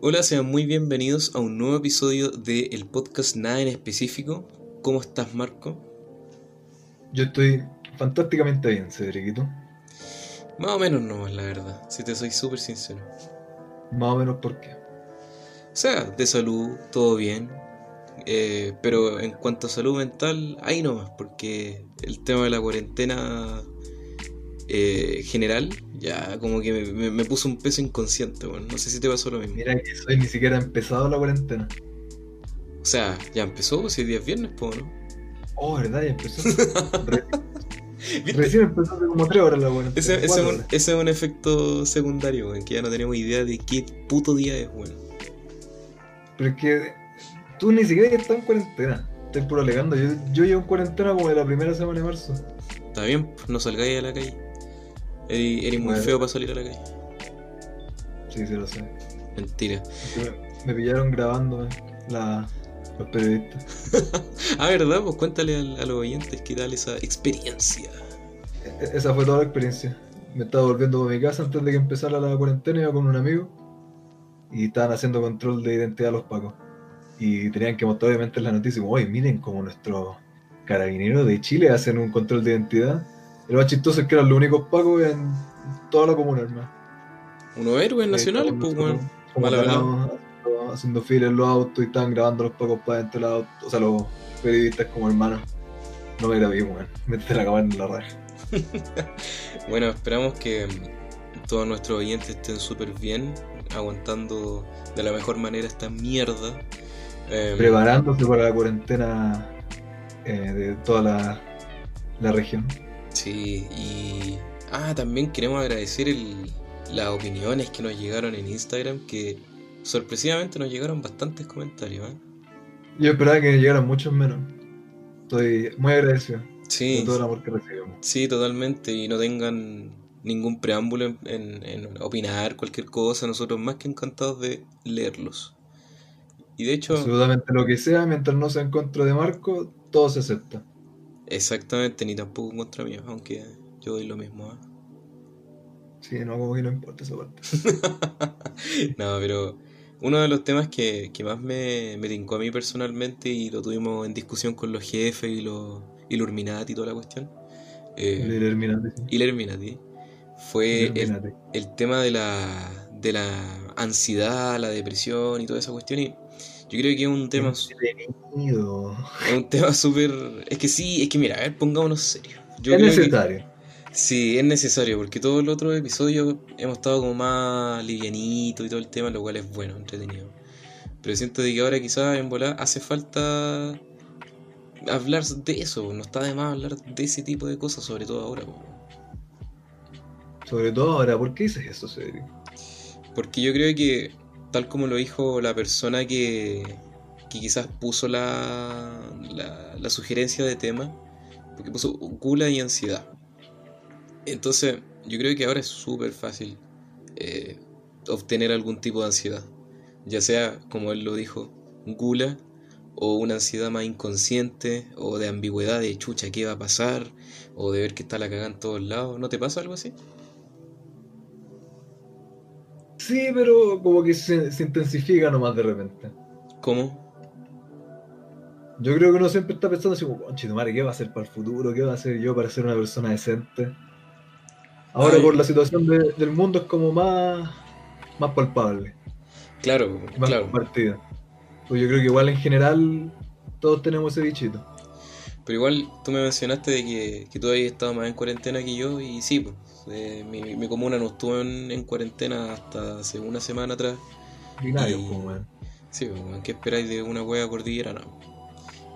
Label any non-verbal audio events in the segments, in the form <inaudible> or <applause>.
Hola, sean muy bienvenidos a un nuevo episodio del podcast Nada en específico. ¿Cómo estás, Marco? Yo estoy fantásticamente bien, Cedriquito. Más o menos no, la verdad, si te soy súper sincero. Más o menos por qué. O sea, de salud, todo bien. eh, pero en cuanto a salud mental, ahí nomás, porque el tema de la cuarentena eh, general ya como que me, me- me puso un peso inconsciente, bueno. No sé si te pasó lo mismo. Mira que soy ni siquiera empezado la cuarentena. O sea, ya empezó, si el día es viernes, po, ¿no? Oh, ¿verdad? Ya empezó. <laughs> ¿Viste? Recién empezó hace como tres horas la cuarentena. Ese, ese es un, horas. ese es un efecto secundario, weón, que ya no tenemos idea de qué puto día es, weón. Pero es que tú ni siquiera estás en cuarentena. Estás puro alegando. Yo, yo llevo en cuarentena como de la primera semana de marzo. Está bien, pues, no salgáis a la calle. Eres, muy feo para salir a la calle. Sí, sí lo sé. Mentira. Me, pillaron grabándome la, los periodistas. <laughs> Ah, ¿verdad? Pues cuéntale al- a, los oyentes qué tal esa experiencia. E- Esa fue toda la experiencia. Me estaba volviendo a mi casa antes de que empezara la cuarentena, iba con un amigo y estaban haciendo control de identidad a los pacos. Y tenían que mostrar obviamente en la noticia, oye, miren como nuestros carabineros de Chile hacen un control de identidad. Y lo más chistoso es que eran los únicos pacos en toda la comuna, hermano. Unos héroes nacionales, Eh, pues, como weón. haciendo- filas en los autos y estaban grabando los pacos para dentro de los autos. O sea, los periodistas como hermanos. No me grabé, weón. Métete la cámara en la raja. <laughs> Bueno, esperamos que mm, todos nuestros oyentes estén súper bien, aguantando de la mejor manera esta mierda. Em, preparándose para la cuarentena eh, de toda la, la región. Sí, y... Ah, también queremos agradecer el- las opiniones que nos llegaron en Instagram, que sorpresivamente nos llegaron bastantes comentarios, ¿eh? Yo esperaba que llegaran muchos menos. Estoy muy agradecido Sí, de todo el amor que recibimos. sí, totalmente, y no tengan ningún preámbulo en, en- en opinar cualquier cosa, nosotros más que encantados de leerlos. Y de hecho, Absolutamente lo que sea, mientras no sea en contra de Marco, todo se acepta. Exactamente, ni tampoco en contra mío, aunque yo doy lo mismo, ¿eh? Sí, no, como que no importa esa parte. <laughs> No, pero uno de los temas que, que más me, me tincó a mí personalmente y lo tuvimos en discusión con los jefes y los Illuminati y toda la cuestión, eh, El Illuminati, sí. Illuminati, fue el, el tema de la, de la ansiedad, la depresión y toda esa cuestión. Y yo creo que es un tema, Entretenido. es un tema súper... Es que sí, es que mira, a ver, pongámonos serios. Yo es creo que- necesario. Sí, es necesario, porque todos los otros episodios hemos estado como más livianito y todo el tema, lo cual es bueno, entretenido. Pero siento de que ahora quizás en volar hace falta hablar de eso, no está de más hablar de ese tipo de cosas, sobre todo ahora. po. Sobre todo ahora, ¿por qué dices eso, Cedric? Porque yo creo que, tal como lo dijo la persona que, quizás puso la sugerencia de tema, porque puso gula y ansiedad. Entonces, yo creo que ahora es súper fácil eh, obtener algún tipo de ansiedad. Ya sea, como él lo dijo, gula, o una ansiedad más inconsciente, o de ambigüedad de chucha, ¿qué va a pasar? O de ver que está la cagada en todos lados. ¿No te pasa algo así? Sí, pero como que se, se intensifica nomás de repente. ¿Cómo? Yo creo que uno siempre está pensando así como, conche madre, ¿qué va a hacer para el futuro? ¿Qué va a hacer yo para ser una persona decente? Ahora Ay. por la situación de- del mundo es como más, más palpable, Claro, más claro. compartida. Pues yo creo que igual en general todos tenemos ese bichito. Pero igual tú me mencionaste de que, que tú habías estado más en cuarentena que yo y sí, pues, eh, mi, mi comuna no estuvo en, en cuarentena hasta hace una semana atrás. Binario, Y- pues, weón. Sí, pues, ¿qué esperáis de una wea cordillera? No,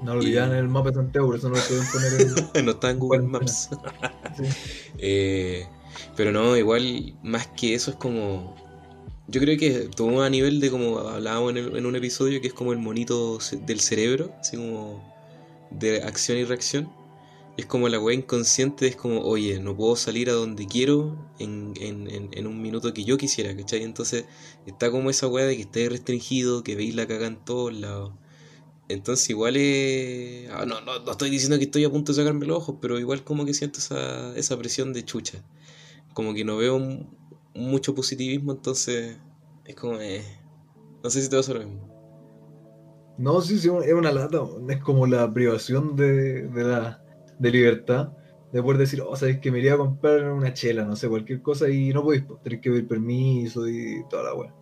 No lo y- en el mapa de Santiago, por eso no lo pueden poner en... <laughs> no está en Google. Maps. Sí. <laughs> Eh, pero no, igual más que eso es como... Yo creo que todo a nivel de como hablábamos en, el- en un episodio que es como el monito del cerebro, así como de acción y reacción. Es como la weá inconsciente, es como, oye, no puedo salir a donde quiero en, en, en, en un minuto que yo quisiera, ¿cachai? Entonces está como esa weá de que estáis restringido, que veis la caga en todos lados. Entonces igual es... ah, no, no, no estoy diciendo que estoy a punto de sacarme los ojos, pero igual como que siento esa, esa presión de chucha. Como que no veo mucho positivismo, entonces es como... eh, No sé si te pasa lo mismo. No, sí, sí, es una lata. Es como la privación de, de la de libertad. De poder decir, oh, sabes que me iría a comprar una chela, no sé, cualquier cosa y no podéis, pues, tenés que pedir permiso y toda la weá.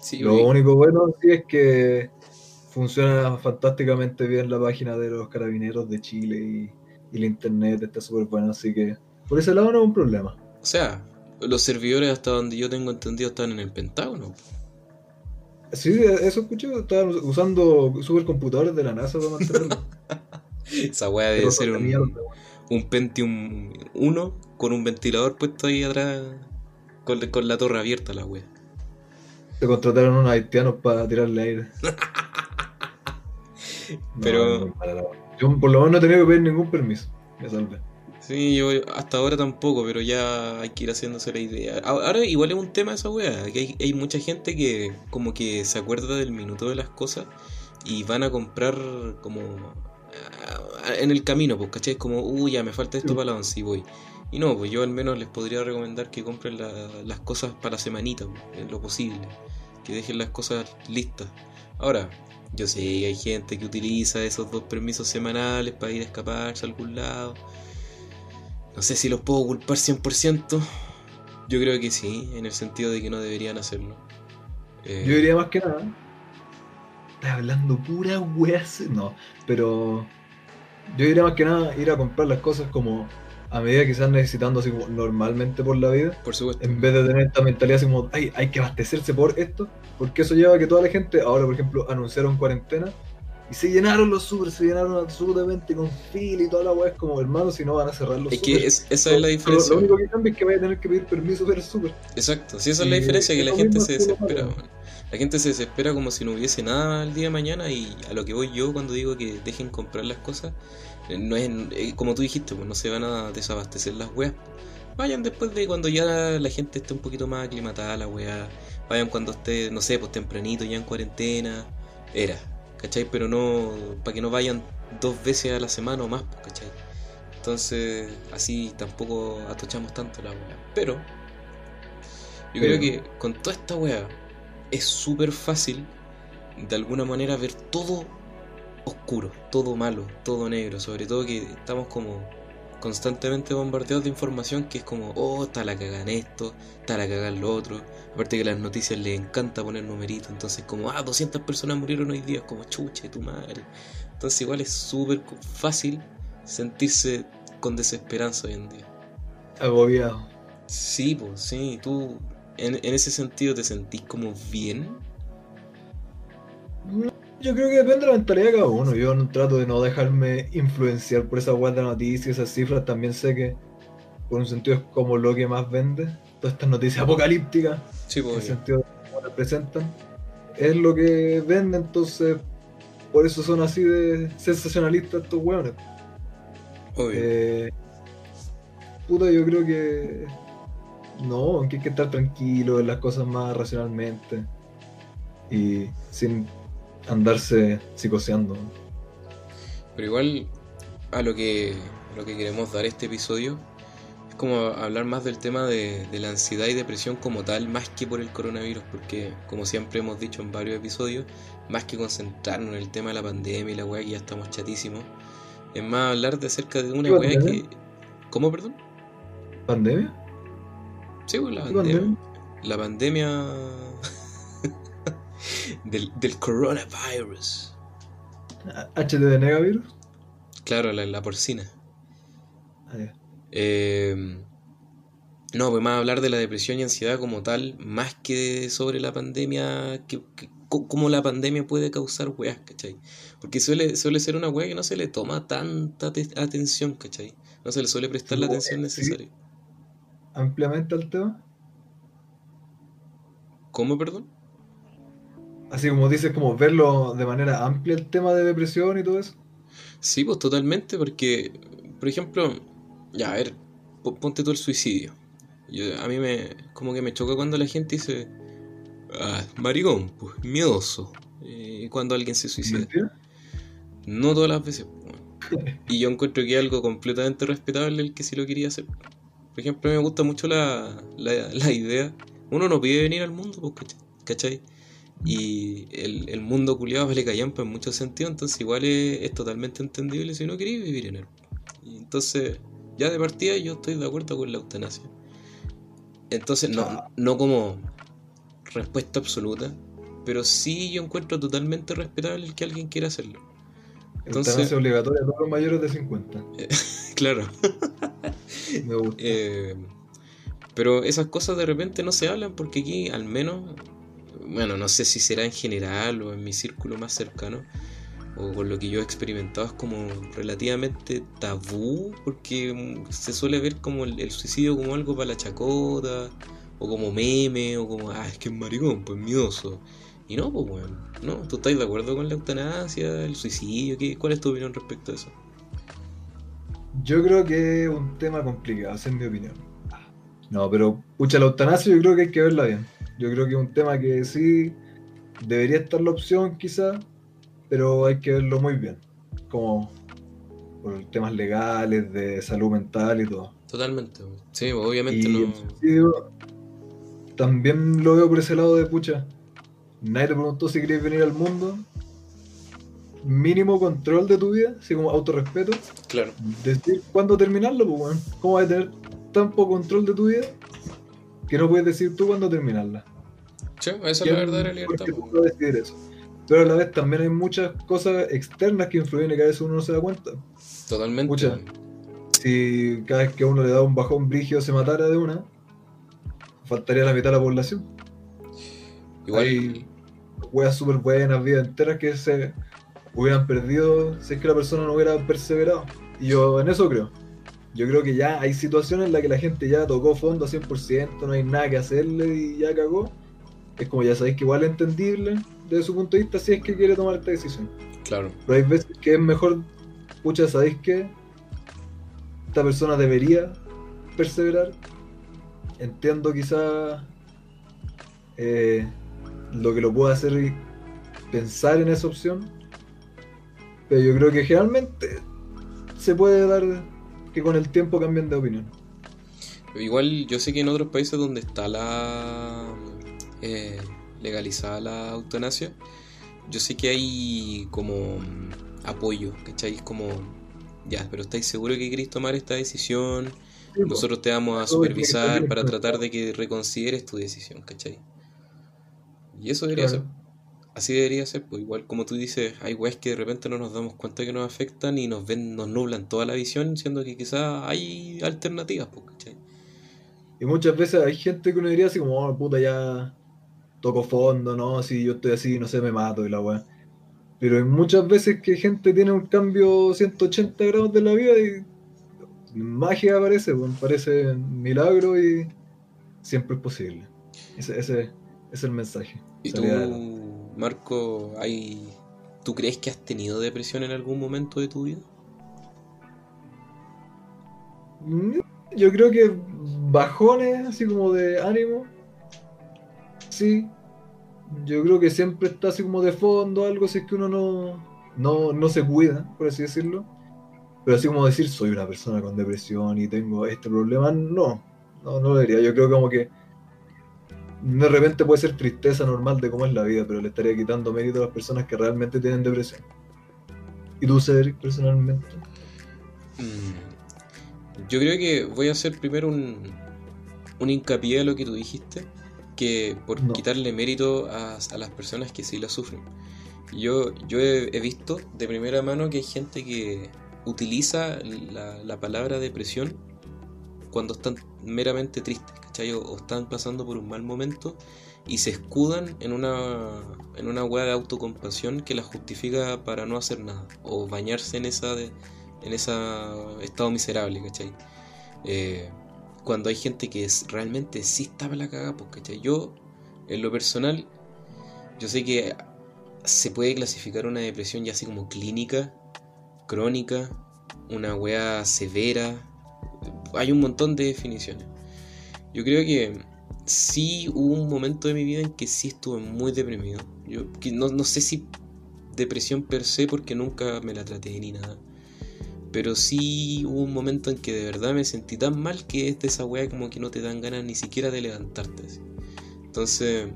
Sí, Lo único bueno sí es que funciona fantásticamente bien la página de los carabineros de Chile y, y la internet está súper buena, así que por ese lado no es un problema. o sea, los servidores hasta donde yo tengo entendido están en el Pentágono. Sí, eso escuché, estaban usando supercomputadores de la NASA para mantenerlo. <laughs> Esa weá debe ser mierda, un, un Pentium 1 con un ventilador puesto ahí atrás con, con la torre abierta la weá. Se contrataron unos haitianos para tirarle aire. <laughs> Pero-. Yo por lo menos no he tenido que pedir ningún permiso. Me salvé. Sí, yo hasta ahora tampoco, pero ya hay que ir haciéndose la idea. Ahora igual es un tema esa weá, que hay, hay mucha gente que como que se acuerda del minuto de las cosas y van a comprar como en el camino, pues, ¿cachai? Como, uy, ya me falta esto Sí. para la once y voy. Y no, pues yo al menos les podría recomendar que compren la- las cosas para la semanita, pues, en lo posible. Que dejen las cosas listas. Ahora, yo sé que hay gente que utiliza esos dos permisos semanales para ir a escaparse a algún lado. No sé si los puedo culpar 100%. Yo creo que sí, en el sentido de que no deberían hacerlo. Eh, Yo diría más que nada. Estás hablando pura wea. No, pero. Yo diría más que nada ir a comprar las cosas como a medida que estás necesitando, así como normalmente por la vida. por supuesto. En vez de tener esta mentalidad así como, ay, hay que abastecerse por esto. Porque eso lleva a que toda la gente, ahora por ejemplo, anunciaron cuarentena. Y se llenaron los super, se llenaron absolutamente con fila y toda la wea. Es como, hermano, si no van a cerrar los Es super. que es- esa es la diferencia. Lo, único que cambia es que vaya a tener que pedir permiso para el super. Exacto, sí, esa es la diferencia, que la gente se es desespera. La gente se desespera como si no hubiese nada el día de mañana y a lo que voy yo cuando digo que dejen comprar las cosas, eh, no es eh, como tú dijiste, pues no se van a desabastecer las weas. Vayan después de cuando ya la gente esté un poquito más aclimatada la wea. Vayan cuando esté, no sé, pues tempranito, ya en cuarentena. Era, ¿cachai? Pero no, para que no vayan dos veces a la semana o más, pues, ¿cachai? Entonces, así tampoco atochamos tanto la wea. Pero, yo creo que con toda esta wea es súper fácil de alguna manera ver todo oscuro, todo malo, todo negro. Sobre todo que estamos como constantemente bombardeados de información que es como, oh, está la cagada en esto, está la cagada en lo otro. Aparte que las noticias les encanta poner numeritos, entonces como, ah, 200 personas murieron hoy día, es como, chuche, tu madre. Entonces igual es súper fácil sentirse con desesperanza hoy en día. Agobiado. Sí, pues sí, tú en, en ese sentido te sentís como bien. Yo creo que depende de la mentalidad de cada uno. Yo no trato de no dejarme influenciar por esa web de noticias, esas cifras. También sé que, por un sentido, es como lo que más vende. Todas estas noticias apocalípticas, Sí, en el pues. sentido de cómo las presentan, es lo que vende. Entonces, por eso son así de sensacionalistas estos hueones. Obvio. Eh, puta, yo creo que. No, que hay que estar tranquilo las cosas más racionalmente. Y sin andarse psicoseando. Pero igual a lo que, a lo que queremos dar este episodio es como hablar más del tema de, de la ansiedad y depresión como tal, más que por el coronavirus, porque como siempre hemos dicho en varios episodios, más que concentrarnos en el tema de la pandemia y la weá que ya estamos chatísimos, es más hablar de acerca de una ¿Qué weá que... ¿Cómo, perdón? ¿Pandemia? Sí, pues la ¿Qué pandemia. pandemia? La pandemia <laughs> del, del coronavirus. ¿HTV Negavirus? Claro, la, la porcina. Ah. Eh, no, pues más hablar de la depresión y ansiedad como tal, más que sobre la pandemia, que, cómo la pandemia puede causar weas, ¿cachai? Porque suele, suele ser una wea que no se le toma tanta te- atención, ¿cachai? No se le suele prestar la atención necesaria. Ampliamente al tema. ¿Cómo, perdón? Así como dices, como verlo de manera amplia el tema de depresión y todo eso. Sí, pues totalmente, porque, por ejemplo, ya, a ver, po- ponte tú el suicidio. Yo- a mí me, como que me choca cuando la gente dice, ah, maricón, pues, miedoso, eh, cuando alguien se suicida. ¿Mentira? No todas las veces. Y yo encuentro que es algo completamente respetable el que sí lo quería hacer. Por ejemplo, a mí me gusta mucho la, la, la idea. Uno no pide venir al mundo, pues, ¿cachai? Y el, el mundo culiado vale callampa en muchos sentidos, entonces igual es, es totalmente entendible si no queréis vivir en él. Y entonces, ya de partida yo estoy de acuerdo con la eutanasia. Entonces, no, no como respuesta absoluta, pero sí yo encuentro totalmente respetable el que alguien quiera hacerlo. Entonces, Entonces, obligatoria a todos los mayores de 50. <laughs> claro. <laughs> Eh, pero esas cosas de repente no se hablan porque aquí al menos, bueno, no sé si será en general o en mi círculo más cercano, o con lo que yo he experimentado es como relativamente tabú porque se suele ver como el, el suicidio como algo para la chacota, o como meme, o como, ah, es que es maricón, pues miedoso. Y no, pues bueno, ¿no? ¿Tú estás de acuerdo con la eutanasia, el suicidio? ¿Qué, ¿Cuál es tu opinión respecto a eso? Yo creo que es un tema complicado, esa es mi opinión. No, pero pucha, la eutanasia yo creo que hay que verla bien. Yo creo que es un tema que sí debería estar la opción quizá, pero hay que verlo muy bien. Como por temas legales, de salud mental y todo. Totalmente. Sí, obviamente Y no... también lo veo por ese lado de pucha. Nadie te preguntó si querías venir al mundo. Mínimo control de tu vida, así como autorrespeto. Claro. Decir cuándo terminarlo, pues weón. ¿Cómo vas a tener tan poco control de tu vida que no puedes decir tú cuándo terminarla? Sí, esa es la ¿Quién verdadera libertad. pues. para decidir eso? Pero a la vez también hay muchas cosas externas que influyen y que a veces uno no se da cuenta. Totalmente. Si cada vez que a uno le da un bajón brígido se matara de una, faltaría la mitad de la población. Igual, Hay weas súper buenas, vidas enteras que se hubieran perdido si es que la persona no hubiera perseverado. Y yo en eso creo. Yo creo que ya hay situaciones en las que la gente ya tocó fondo a 100%, no hay nada que hacerle y ya cagó. Es como ya sabéis que igual es entendible desde su punto de vista si es que quiere tomar esta decisión. claro. Pero hay veces que es mejor, pucha, ¿sabéis qué? Esta persona debería perseverar. Entiendo quizá eh, lo que lo pueda hacer y pensar en esa opción. Pero yo creo que generalmente se puede dar que con el tiempo cambien de opinión. Igual yo sé que en otros países donde está la eh, legalizada la eutanasia, yo sé que hay como mm, apoyo, ¿cachai? Como, ya, pero ¿estáis seguros que queréis tomar esta decisión? Nosotros te vamos a supervisar para tratar de que reconsideres tu decisión, ¿cachai? Y eso debería Claro. ser. Así debería ser, pues igual como tú dices, hay weas que de repente no nos damos cuenta que nos afectan y nos ven, nos nublan toda la visión, siendo que quizás hay alternativas, pues, ¿cachai? Y muchas veces hay gente que uno diría así como, oh, puta, ya toco fondo, ¿no? Si yo estoy así, no sé, me mato y la weá. Pero hay muchas veces que gente tiene un cambio 180 grados de la vida y magia aparece, pues, parece milagro y siempre es posible. Ese, ese es el mensaje. ¿Y tú. Marco, hay, tú crees que has tenido depresión en algún momento de tu vida? Mm, Yo creo que bajones, así como de ánimo, sí. Yo creo que siempre está así como de fondo algo si es que uno no, no, no se cuida, por así decirlo. Pero así como decir, soy una persona con depresión y tengo este problema, no, no, no lo diría. Yo creo como que de repente puede ser tristeza normal de cómo es la vida, pero le estaría quitando mérito a las personas que realmente tienen depresión. ¿Y tú, Cedric, personalmente? Mm, Yo creo que voy a hacer primero un, un hincapié a lo que tú dijiste, que por No. quitarle mérito a, a las personas que sí la sufren. Yo, yo he, he visto de primera mano que hay gente que utiliza la, la palabra depresión cuando están meramente tristes, ¿cachai? O, están pasando por un mal momento y se escudan en una, en una hueá de autocompasión que la justifica para no hacer nada o bañarse en esa en ese estado miserable, ¿cachai? Eh, cuando hay gente que es, realmente sí está para la cagada, pues, ¿cachai? Yo, en lo personal, yo sé que se puede clasificar una depresión ya así como clínica, crónica, una wea severa. Hay un montón de definiciones. Yo creo que sí hubo un momento de mi vida en que sí estuve muy deprimido. Yo que no, no sé si depresión per se porque nunca me la traté ni nada. Pero sí hubo un momento en que de verdad me sentí tan mal que es de esa wea como que no te dan ganas ni siquiera de levantarte. así. Entonces,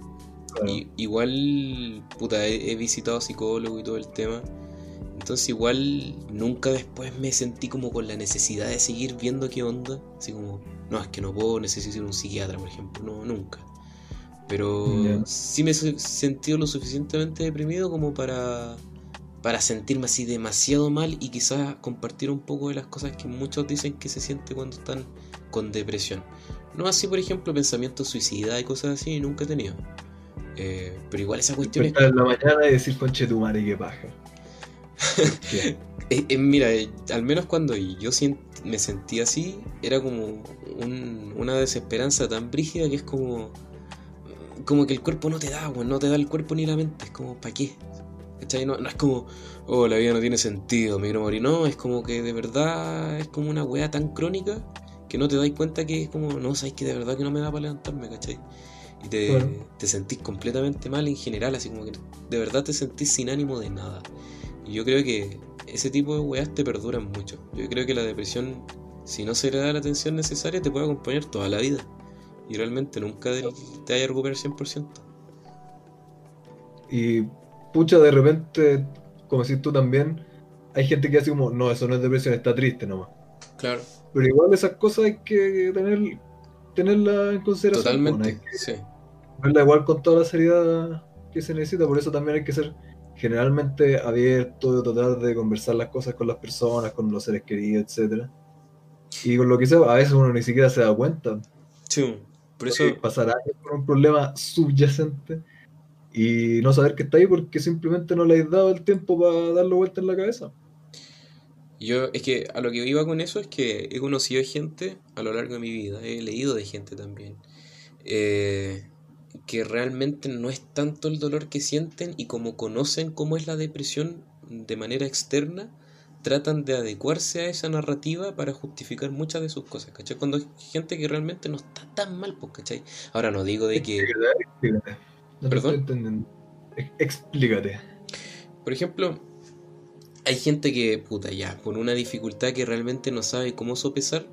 igual, puta, he, visitado psicólogo y todo el tema. Entonces igual nunca después me sentí como con la necesidad de seguir viendo qué onda. Así como, no, es que no puedo, necesito un psiquiatra, por ejemplo. No, nunca. Pero sí me he sentido lo suficientemente deprimido como para, para sentirme así demasiado mal y quizás compartir un poco de las cosas que muchos dicen que se siente cuando están con depresión. No así, por ejemplo, pensamientos suicidas y cosas así, nunca he tenido. Eh, pero igual esa cuestión es... en la mañana y decir conche tu madre qué paja. <laughs> Eh, eh, mira, al menos cuando yo me sentía así, era como una desesperanza tan brígida que es como como que el cuerpo no te da, no te da el cuerpo ni la mente, es como, ¿para qué? No, no, es como, oh, la vida no tiene sentido, me quiero morir. No, es como que de verdad es como una weá tan crónica que no te das cuenta que es como, no, sabes que de verdad que no me da para levantarme, ¿cachai? Y te, te sentís completamente mal en general, así como que de verdad te sentís sin ánimo de nada. Y yo creo que ese tipo de weas te perduran mucho. Yo creo que la depresión, si no se le da la atención necesaria, te puede acompañar toda la vida. Y realmente nunca te haya recuperado 100%. Y pucha, de repente, como si tú también, hay gente que hace como, no, eso no es depresión, está triste nomás. Claro. Pero igual esas cosas hay que tener, tenerlas en consideración. Totalmente, sí. Verla igual con toda la seriedad que se necesita, por eso también hay que ser generalmente abierto, tratar de conversar las cosas con las personas, con los seres queridos, etc. Y con lo que sea, a veces uno ni siquiera se da cuenta. Sí, por eso... Pasará por un problema subyacente y no saber que está ahí porque simplemente no le has dado el tiempo para darle vuelta en la cabeza. Yo, es que a lo que iba con eso es que he conocido gente a lo largo de mi vida, he leído de gente también, eh, que realmente no es tanto el dolor que sienten y como conocen cómo es la depresión de manera externa, tratan de adecuarse a esa narrativa para justificar muchas de sus cosas, ¿cachai? Cuando hay gente que realmente no está tan mal, pues, ¿cachai? Ahora no digo de que... Explícate. No ¿Perdón? Explícate. Por ejemplo, hay gente que, puta, ya, con una dificultad que realmente no sabe cómo sopesar,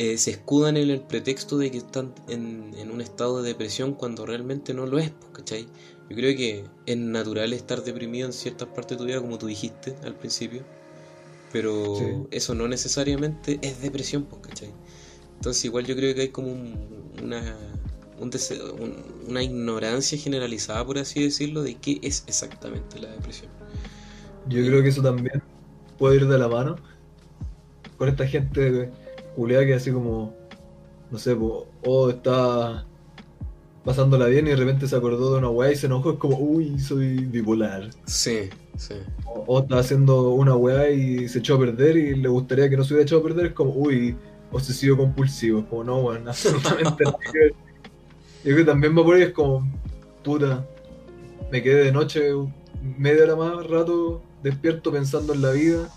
eh, se escudan en el pretexto de que están en, un estado de depresión cuando realmente no lo es, pues, ¿cachai? Yo creo que es natural estar deprimido en ciertas partes de tu vida, como tú dijiste al principio, pero eso no necesariamente es depresión, pues, ¿cachai? Entonces igual yo creo que hay como una, una ignorancia generalizada, por así decirlo, de qué es exactamente la depresión. Yo creo que eso también puede ir de la mano con esta gente culiada que así como, no sé, o oh, está pasándola bien y de repente se acordó de una weá y se enojó, es como, uy, soy bipolar. Sí, sí. O, está haciendo una weá y se echó a perder y le gustaría que no se hubiera echado a perder, es como, uy, obsesivo compulsivo, como, no, weón, <laughs> absolutamente no. Yo que también va por ahí, es como, puta, me quedé de noche media hora más rato despierto pensando en la vida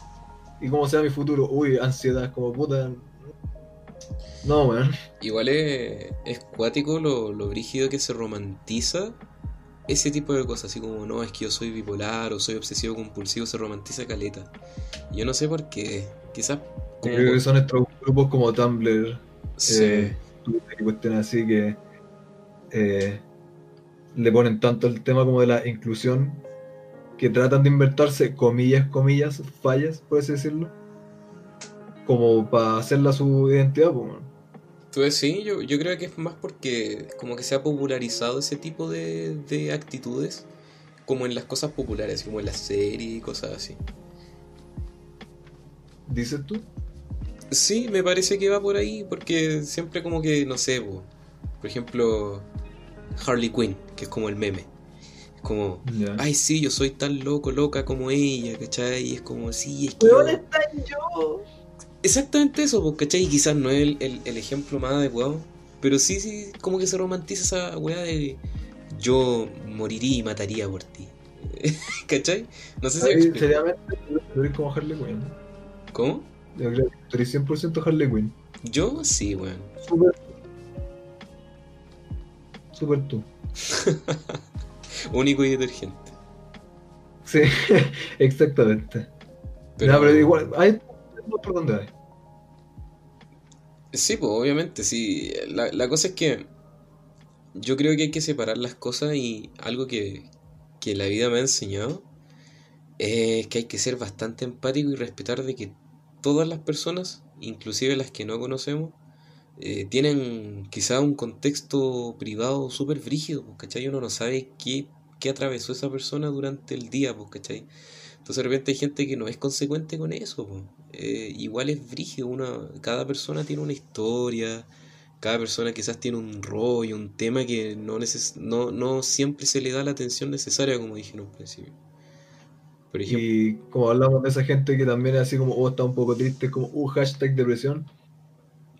y cómo sea mi futuro. Uy, ansiedad, como puta, no, weón. Igual es, es cuático lo, lo brígido que se romantiza ese tipo de cosas, así como, no, es que yo soy bipolar o soy obsesivo compulsivo, se romantiza caleta. Yo no sé por qué, quizás... Creo que son estos grupos como Tumblr, sí. eh, cuestiones así que eh, le ponen tanto el tema como de la inclusión, que tratan de inventarse, comillas, comillas, fallas, por así decirlo, como para hacerla su identidad, pues, pues sí, yo, yo creo que es más porque como que se ha popularizado ese tipo de, de actitudes como en las cosas populares, como en las series y cosas así. ¿Dices tú? Sí, me parece que va por ahí, porque siempre como que, no sé, por ejemplo, Harley Quinn, que es como el meme. Es como, ay, sí, yo soy tan loco, loca como ella, ¿cachai? Y es como, sí, es que. ¿Dónde está yo? Exactamente eso, porque ¿cachai? Quizás no es el, el, ejemplo más adecuado, pero sí, sí, como que se romantiza esa weá de yo moriría y mataría por ti. <laughs> ¿Cachai? No sé si. Seriamente, eres como Harley Quinn. ¿Cómo? Yo creo que eres 100% Harley Quinn. Yo sí, weón. Super. Super tú. <laughs> Único y detergente. Sí, <laughs> exactamente. Pero, no, pero igual, hay por dónde hay. Sí, pues obviamente, sí. La, cosa es que yo creo que hay que separar las cosas y algo que, que la vida me ha enseñado es que hay que ser bastante empático y respetar de que todas las personas, inclusive las que no conocemos, eh, tienen quizá un contexto privado súper frígido, pues, ¿cachai? Uno no sabe qué, qué atravesó esa persona durante el día, pues, ¿cachai? Entonces de repente hay gente que no es consecuente con eso. Eh, igual es frígido, una, cada persona tiene una historia, cada persona quizás tiene un rollo, un tema que no, neces no, no siempre se le da la atención necesaria, como dije en un principio. Por ejemplo, y como hablamos de esa gente que también es así como, oh, está un poco triste, como, uh, hashtag depresión.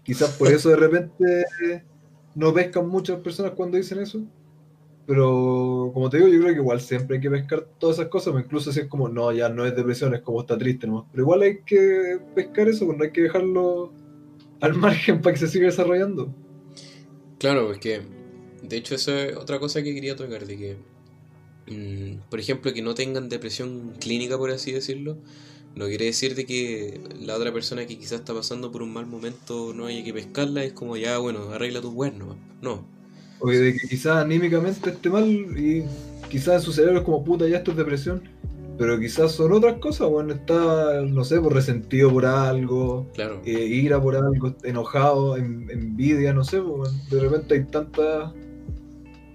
Quizás por <laughs> eso de repente no pescan muchas personas cuando dicen eso. Pero como te digo, yo creo que igual siempre hay que pescar todas esas cosas, incluso si es como, no, ya no es depresión, es como está triste nomás. Pero igual hay que pescar eso, pues no hay que dejarlo al <laughs> margen para que se siga desarrollando. Claro, porque de hecho eso es otra cosa que quería tocar, de que, mm, por ejemplo, que no tengan depresión clínica, por así decirlo, no quiere decir de que la otra persona que quizás está pasando por un mal momento no haya que pescarla, es como ya, bueno, arregla tu cuerno. No. O de que quizás anímicamente esté mal y quizás en su cerebro es como puta, ya esto es depresión. Pero quizás son otras cosas, bueno, está, no sé, por resentido por algo, claro. eh, ira por algo, enojado, envidia, no sé, de repente hay tantas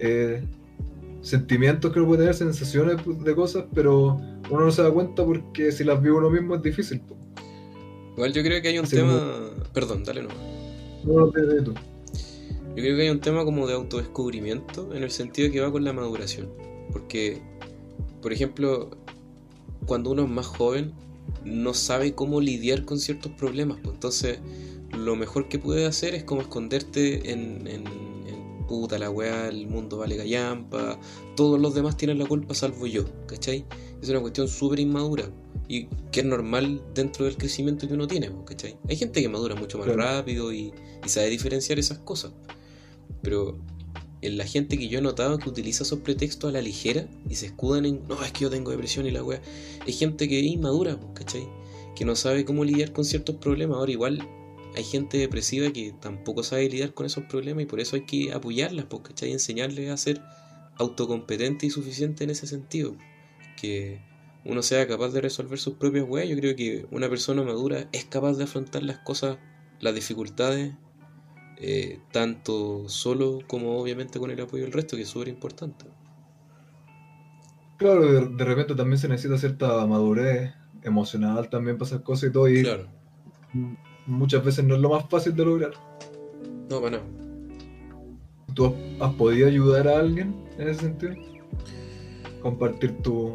eh, sentimientos que uno puede tener, sensaciones de cosas, pero uno no se da cuenta porque si las vive uno mismo es difícil. Igual yo creo que hay un tema... Perdón, dale no. No, de, tú. Yo creo que hay un tema como de autodescubrimiento en el sentido que va con la maduración. Porque, por ejemplo, cuando uno es más joven, no sabe cómo lidiar con ciertos problemas. Pues entonces, lo mejor que puede hacer es como esconderte en, en, puta la weá, el mundo vale gallampa, todos los demás tienen la culpa salvo yo, ¿cachai? Es una cuestión súper inmadura y que es normal dentro del crecimiento que uno tiene, pues, ¿cachai? Hay gente que madura mucho más rápido y, y sabe diferenciar esas cosas, pero en la gente que yo he notado que utiliza esos pretextos a la ligera y se escudan en, no, es que yo tengo depresión y la weá, es gente que es inmadura, ¿cachai? Que no sabe cómo lidiar con ciertos problemas. Ahora igual hay gente depresiva que tampoco sabe lidiar con esos problemas y por eso hay que apoyarlas, ¿cachai? Enseñarles a ser autocompetente y suficiente en ese sentido. Que uno sea capaz de resolver sus propias weas. Yo creo que una persona madura es capaz de afrontar las cosas, las dificultades eh, tanto solo como obviamente con el apoyo del resto, que es súper importante. Claro, de, repente también se necesita cierta madurez emocional también para esas cosas y todo. Y claro. muchas veces no es lo más fácil de lograr. No, para ¿Tú has, podido ayudar a alguien en ese sentido? Compartir tus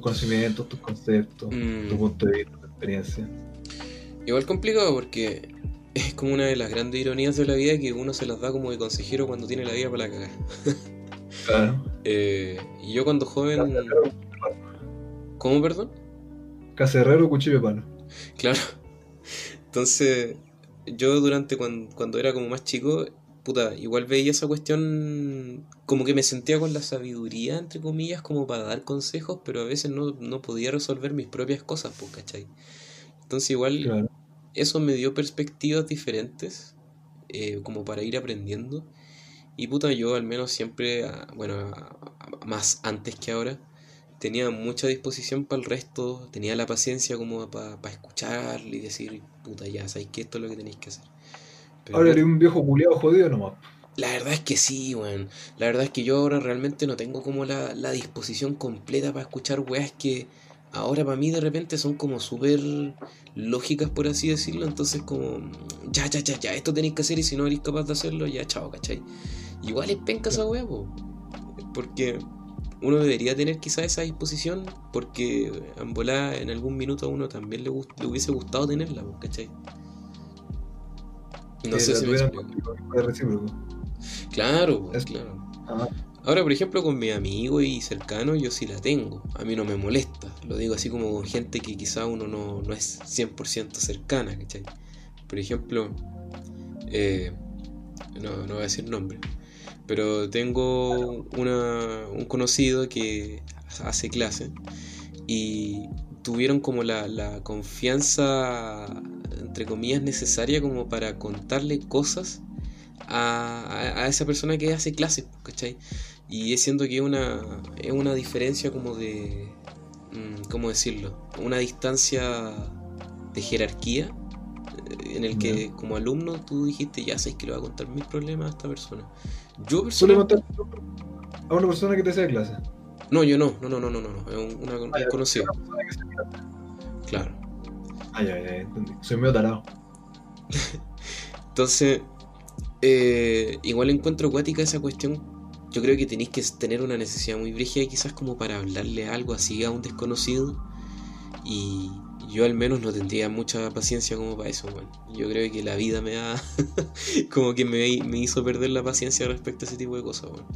conocimientos, tus conceptos, tu mm. punto de vista, tu experiencia. Igual complicado porque es como una de las grandes ironías de la vida que uno se las da como de consejero cuando tiene la vida para la cagar. <laughs> Claro. Eh, y yo cuando joven. ¿Cómo, perdón? Cacerrero, cuchillo de palo. Claro. Entonces, yo durante cuando, cuando era como más chico, puta, igual veía esa cuestión como que me sentía con la sabiduría, entre comillas, como para dar consejos, pero a veces no, no podía resolver mis propias cosas, pues, ¿cachai? Entonces igual claro eso me dio perspectivas diferentes, eh, como para ir aprendiendo. Y puta, yo al menos siempre, ah, bueno, más antes que ahora, tenía mucha disposición para el resto, tenía la paciencia como para escuchar y decir, puta, ya sabéis que esto es lo que tenéis que hacer. ahora eres un viejo culiado jodido nomás. La verdad es que sí, weón. La verdad es que yo ahora realmente no tengo como la, la disposición completa para escuchar weas que ahora para mí de repente son como súper lógicas, por así decirlo. Entonces, como, ya, ya, ya, ya, esto tenéis que hacer y si no eres capaz de hacerlo, ya, chao, ¿cachai? Igual es penca esa wea, Porque uno debería tener quizá esa disposición, porque en volada en algún minuto a uno también le, le hubiese gustado tenerla, ¿cachai? No sé si me Claro, claro. Ah. Ahora, por ejemplo, con mi amigo y cercano, yo sí la tengo. A mí no me molesta. Lo digo así como con gente que quizá uno no, no es 100% cercana, ¿cachai? Por ejemplo, eh, no, no voy a decir nombre, pero tengo una, un conocido que hace clase y tuvieron como la, confianza, entre comillas, necesaria como para contarle cosas a, a, esa persona que hace clases, ¿cachai? Y siento que es una, es una diferencia como de, mm, ¿cómo decirlo? Una distancia de jerarquía en el que como alumno tú dijiste, ya sabes que le voy a contar mis problemas a esta persona. Yo personalmente... a una persona que te hacía clase? No, yo no, no, no, no, no, no, es una ah, desconocida. Claro. Ay, ay, ay, entendí. Soy medio tarado. <laughs> Entonces, eh, igual encuentro acuática esa cuestión. Yo creo que tenéis que tener una necesidad muy brígida quizás como para hablarle algo así a un desconocido. Y yo al menos no tendría mucha paciencia como para eso, bueno. Yo creo que la vida me ha... <laughs> como que me, me, hizo perder la paciencia respecto a ese tipo de cosas, bueno.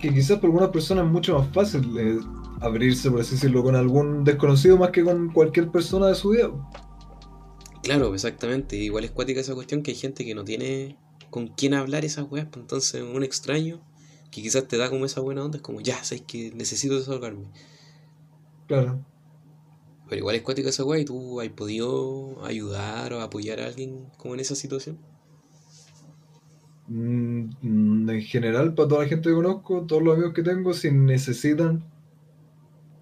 Que quizás para algunas personas es mucho más fácil eh, abrirse, por así decirlo, con algún desconocido más que con cualquier persona de su vida. Claro, exactamente. Igual es cuática esa cuestión que hay gente que no tiene con quién hablar esas weas, pues entonces un extraño que quizás te da como esa buena onda, es como, ya, sabes que necesito desahogarme. Claro. Pero igual es cuática esa wea y tú has podido ayudar o apoyar a alguien como en esa situación. Mm, en general, para toda la gente que conozco, todos los amigos que tengo, si necesitan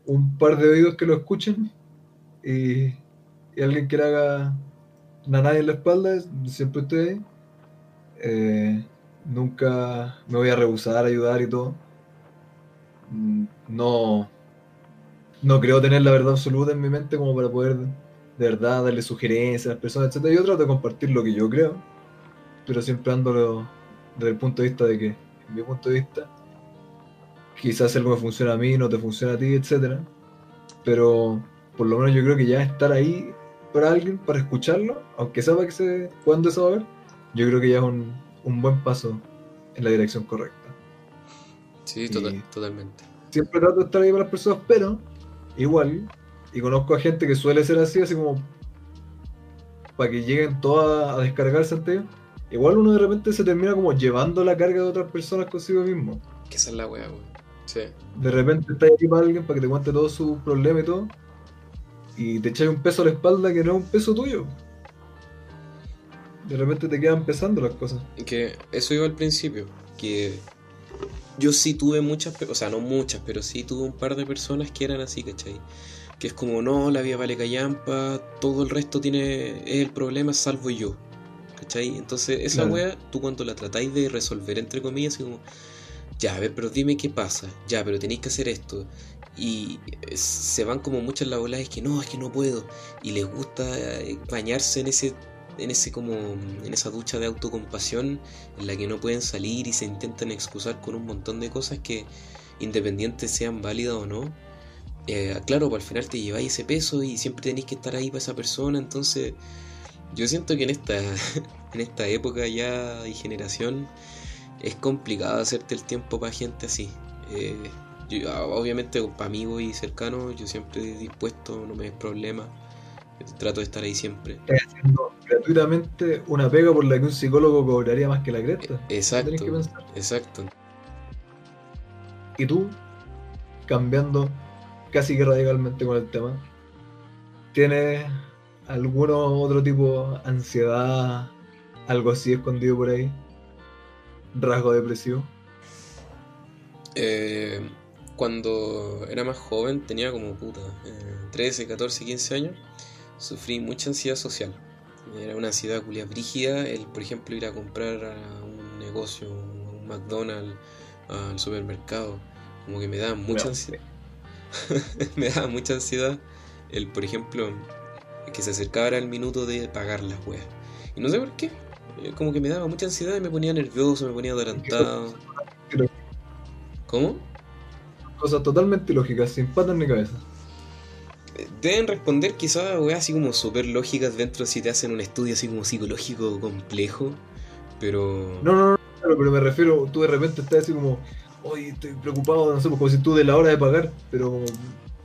un par de oídos que lo escuchen y, y alguien que le haga nadie en la espalda, siempre. Eh, nunca me voy a rehusar a ayudar y todo. Mm, no, no creo tener la verdad absoluta en mi mente como para poder de verdad darle sugerencias a las personas, etc. Yo trato de compartir lo que yo creo, pero siempre ando desde el punto de vista de que, en mi punto de vista, quizás algo me funciona a mí, no te funciona a ti, etc. Pero por lo menos yo creo que ya estar ahí para alguien, para escucharlo, aunque sepa que se cuándo se va a ver, yo creo que ya es un, un buen paso en la dirección correcta. Sí, totalmente. Siempre trato de estar ahí para las personas, pero igual, y conozco a gente que suele ser así, así como para que lleguen todas a descargarse ante ellos, igual uno de repente se termina como llevando la carga de otras personas consigo mismo. Que esa es la wea, weón. Sí. De repente está ahí para alguien para que te cuente todo su problema y todo, y te echáis un peso a la espalda que no es un peso tuyo. De repente te quedan pesando las cosas. Que eso iba al principio, que yo sí tuve muchas, o sea, no muchas, pero sí tuve un par de personas que eran así, ¿cachai? Que es como, no, la vida vale callampa, todo el resto tiene, es el problema, salvo yo. ¿Cachai? Entonces, esa wea, tú cuando la tratáis de resolver, entre comillas, así como, ya, a ver, pero dime qué pasa, ya, pero tenéis que hacer esto. Y se van como muchas las bolas, es que no, es que no puedo. Y les gusta eh, bañarse en ese en ese como en esa ducha de autocompasión en la que no pueden salir y se intentan excusar con un montón de cosas que independientes sean válidas o no eh, claro pues al final te lleváis ese peso y siempre tenéis que estar ahí para esa persona. Entonces yo siento que en esta <laughs> en esta época ya y generación es complicado hacerte el tiempo para gente así. Eh, obviamente para amigos y cercanos yo siempre dispuesto no me es problema Trato de estar ahí siempre. Estás haciendo gratuitamente una pega por la que un psicólogo cobraría más que la cresta. Exacto. Exacto. Y tú, cambiando casi que radicalmente con el tema, ¿tienes algún otro tipo de ansiedad, algo así escondido por ahí? ¿Rasgo depresivo? Eh, cuando era más joven, tenía como puta, 13, 14, 15 años sufrí mucha ansiedad social. Era una ansiedad culia brígida, el, por ejemplo, ir a comprar a un negocio, un McDonald's, al supermercado, como que me daba mucha ansiedad. <laughs> me daba mucha ansiedad el, por ejemplo, que se acercaba el minuto de pagar las weas. Y no sé por qué, eh, como que me daba mucha ansiedad y me ponía nervioso, me ponía adelantado. ¿Cómo? Cosas totalmente lógicas, sin patas ni cabeza deben responder quizás weas así como súper lógicas dentro si te hacen un estudio así como psicológico complejo, pero... No, no, no, pero me refiero, tú de repente estás así como, oye, estoy preocupado, no sé, como si tú de la hora de pagar, pero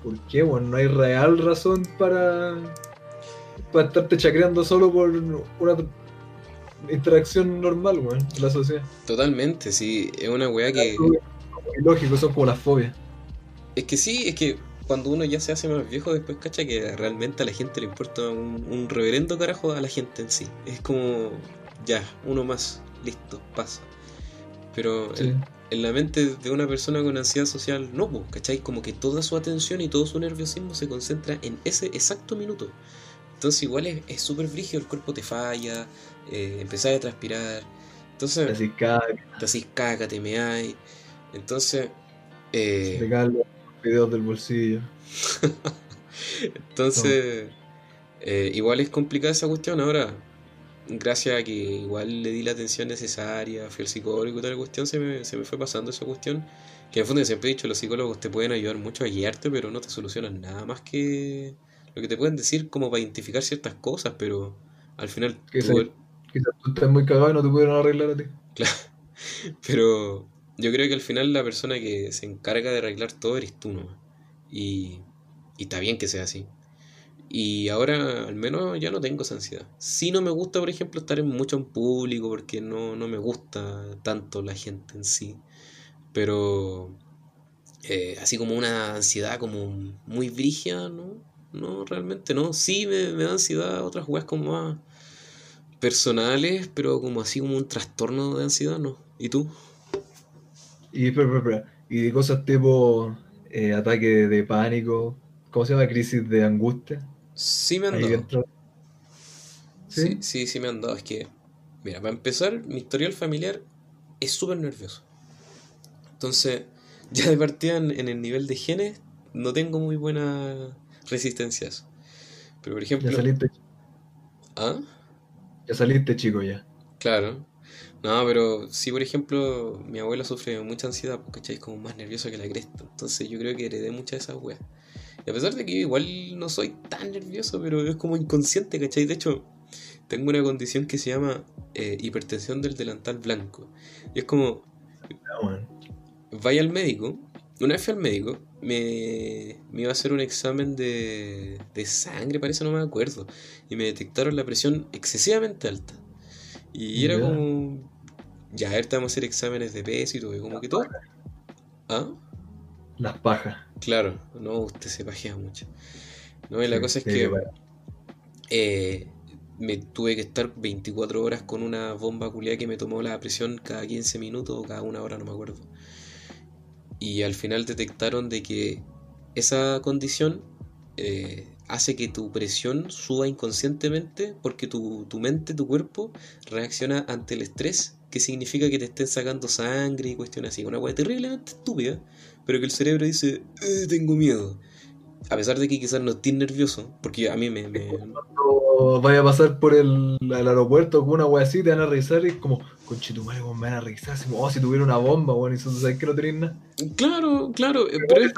¿por qué? Bueno, no hay real razón para, para estarte chacreando solo por una interacción normal, weón, en la sociedad. Totalmente, sí, es una wea que... Lógico, son como las fobias. Es que sí, es que cuando uno ya se hace más viejo, después cacha que realmente a la gente le importa un, reverendo carajo a la gente en sí. Es como, ya, uno más. listo, pasa. Pero Sí. en, en la mente de una persona con ansiedad social, no, po, ¿cachai? Como que toda su atención y todo su nerviosismo se concentra en ese exacto minuto. Entonces igual es súper frígido, el cuerpo te falla, eh, empezás a transpirar, entonces te hacís caca, te meáis. Entonces, eh, te videos del bolsillo. <laughs> entonces eh, igual es complicada esa cuestión ahora. Gracias a que igual le di la atención necesaria, fui al psicólogo y toda la cuestión, se me, se me fue pasando esa cuestión. Que en el fondo yo siempre he dicho, los psicólogos te pueden ayudar mucho a guiarte, pero no te solucionan nada más que lo que te pueden decir como para identificar ciertas cosas, pero al final Que tú- Quizás tú estés muy cagado y no te pudieron arreglar a ti. <laughs> Claro. Pero yo creo que al final la persona que se encarga de arreglar todo eres tú nomás. Y, y está bien que sea así. Y ahora al menos ya no tengo esa ansiedad. Sí no me gusta, por ejemplo, estar en mucho en público porque no, no me gusta tanto la gente en sí. Pero eh, así como una ansiedad como muy brígida, ¿no? No, realmente no. Sí me, me da ansiedad otras weas como más personales, pero como así como un trastorno de ansiedad, no. ¿Y tú? Y, de cosas tipo eh, ataque de pánico, ¿cómo se llama? Crisis de angustia. Sí me han dado. Sí, ¿Sí? sí, sí me han dado. Es que, mira, para empezar, mi historial familiar es súper nervioso. Entonces, <laughs> ya de partida en, en el nivel de genes, no tengo muy buena resistencia a eso. Pero, por Ya ejemplo... saliste, ¿Ah? ya saliste chico ya. Claro. No, pero sí, por ejemplo, mi abuela sufre mucha ansiedad, porque. Es como más nerviosa que la cresta. Entonces yo creo que heredé muchas de esas weas. Y a pesar de que yo igual no soy tan nervioso, pero es como inconsciente, ¿cachai? De hecho, tengo una condición que se llama eh, hipertensión del delantal blanco. Y es como, Ah, vaya al médico. Una vez fui al médico, me, me iba a hacer un examen de, de sangre, parece, no me acuerdo. Y me detectaron la presión excesivamente alta. Y era como, ya, a ver, te vamos a hacer exámenes de peso y todo, y como que todo. ¿Ah? Las pajas. Claro, no, usted se pajea mucho. No, y la Sí, cosa es sí, que bueno. eh, me tuve que estar 24 horas con una bomba culiada que me tomó la presión cada 15 minutos o cada una hora, no me acuerdo. Y al final detectaron de que esa condición eh, hace que tu presión suba inconscientemente porque tu, tu mente, tu cuerpo reacciona ante el estrés, que significa que te estén sacando sangre y cuestiones así. Una hueá terriblemente estúpida, pero que el cerebro dice, "Eh, tengo miedo. A pesar de que quizás no estés nervioso, porque a mí me, me- vaya a pasar por el, el aeropuerto con una wea así, te van a revisar y es como, conchetumare, me van a revisar. Así como, oh, si tuviera una bomba, weón, y tú sabes que no tenés nada. Claro, claro, eh, pero es,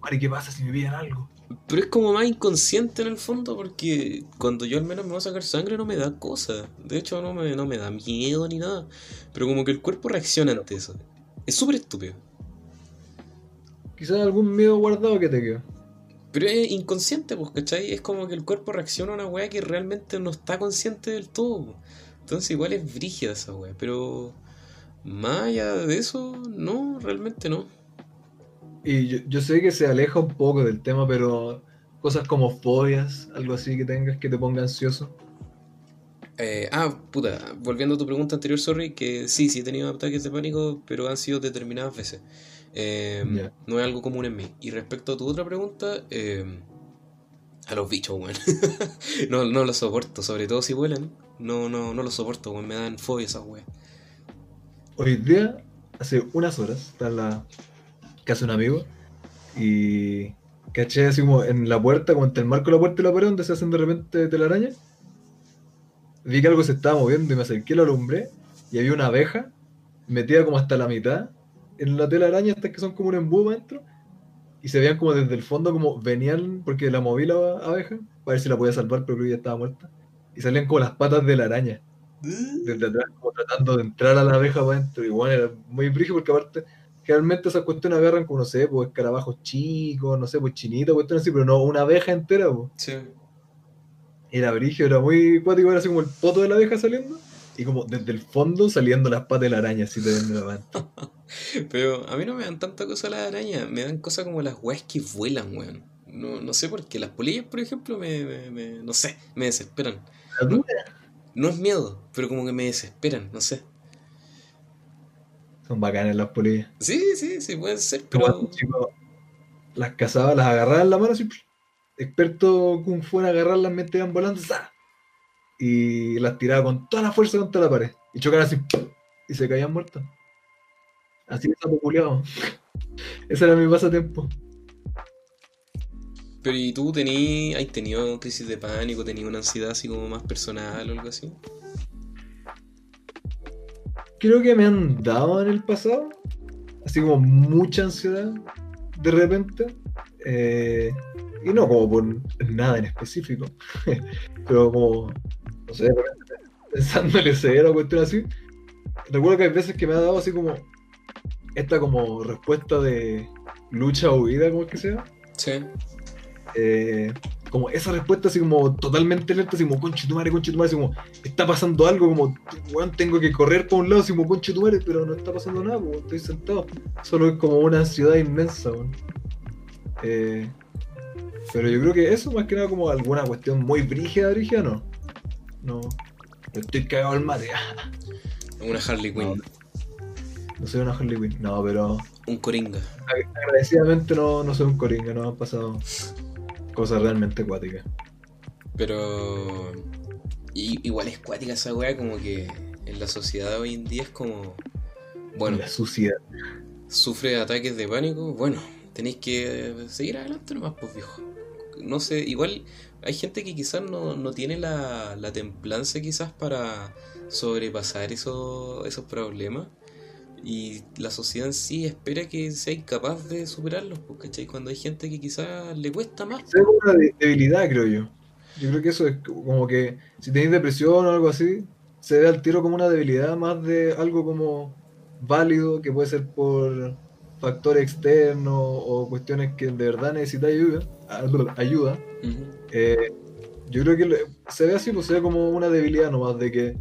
Madre, ¿qué pasa si me pillan algo? Pero es como más inconsciente en el fondo, porque cuando yo al menos me voy a sacar sangre no me da cosa. De hecho, no me, no me da miedo ni nada. Pero como que el cuerpo reacciona ante eso. Es súper estúpido. Quizás algún miedo guardado que te quedó. Pero es inconsciente, pues, ¿cachai? Es como que el cuerpo reacciona a una weá que realmente no está consciente del todo. Entonces igual es brígida esa weá. Pero más allá de eso, no, realmente no. Y yo, yo sé que se aleja un poco del tema, pero cosas como fobias, algo así que tengas que te ponga ansioso. Eh, ah, puta, volviendo a tu pregunta anterior, sorry, que sí, sí he tenido ataques de pánico, pero han sido determinadas veces. Eh, Ya. No es algo común en mí. Y respecto a tu otra pregunta, eh, a los bichos, weón. <laughs> no, no los soporto, sobre todo si vuelan. No, no, no los soporto, weón. Me dan fobia esas weas. Hoy día, hace unas horas, está la casa de un amigo y caché así como en la puerta, como entre el marco de la puerta y la pared donde se hacen de repente telarañas. Vi que algo se estaba moviendo y me acerqué, lo alumbré y había una abeja metida como hasta la mitad en la telaraña, estas que son como un embudo adentro. Y se veían como desde el fondo, como venían, porque la moví la abeja, para ver si la podía salvar, pero creo que ya estaba muerta. Y salían como las patas de la araña desde atrás, como tratando de entrar a la abeja para adentro. Y bueno, era muy brígido porque aparte, generalmente esas cuestiones agarran como, no sé, pues escarabajos chicos, no sé, pues chinitos, cuestiones así, pero no una abeja entera, pues. Sí. Era brígido, era muy cuático, era así como el poto de la abeja saliendo. Y como desde el fondo saliendo las patas de la araña, así teniendo la mano. <laughs> Pero a mí no me dan tanta cosa las arañas, me dan cosas como las weas que vuelan, weón. No, no sé por qué. Las polillas, por ejemplo, me, me, me- no sé, me desesperan. La dura. No es miedo, pero como que me desesperan, no sé. Son bacanas las polillas. Sí, sí, sí, pueden ser, pero. chicos las cazaba, las agarraba en la mano así. Experto Kung Fu en agarrarlas mientras iban volando. ¡za! Y las tiraba con toda la fuerza contra la pared. Y chocaban así. Y se caían muertas. Así de sapo culiao. Ese era mi pasatiempo. Pero ¿y tú tení, has tenido crisis de pánico, tenías una ansiedad así como más personal o algo así? Creo que me han dado en el pasado. Así como mucha ansiedad. De repente. Eh, y no como por nada en específico. <laughs> Pero como, no sé, pensándole cero o cuestión así. Recuerdo que hay veces que me ha dado así como esta como respuesta de lucha o huida, como es que sea. Sí. Eh, como esa respuesta así como totalmente lenta, así como conche tu madre, conche tu madre, así como está pasando algo, como weón, tengo que correr por un lado, así como conche tu madre, pero no está pasando nada, weón, estoy sentado. Solo es como una ciudad inmensa, weón. Eh, pero yo creo que eso más que nada como alguna cuestión muy brígida, brígida, no. No. no Estoy cagado al mate. <laughs> Una Harley Quinn, No soy una Harley Quinn. No, pero un Coringa. agradecidamente no, no soy un coringa, no han pasado cosas realmente acuáticas. Pero. igual es cuática esa weá, como que en la sociedad hoy en día es como. Bueno, La suciedad. sufre ataques de pánico, bueno, tenéis que seguir adelante nomás, pues viejo. No sé, igual hay gente que quizás no, no tiene la, la templanza quizás para sobrepasar esos, esos problemas. Y la sociedad en sí espera que sea incapaz de superarlos, pues, ¿cachai? Cuando hay gente que quizás le cuesta más. Es una de- debilidad, creo yo. Yo creo que eso es como que si tenéis depresión o algo así, se ve al tiro como una debilidad más de algo como válido, que puede ser por factores externos o cuestiones que de verdad necesitáis ayuda. ayuda. Ujú. Eh, yo creo que se ve así, pues se ve como una debilidad nomás de que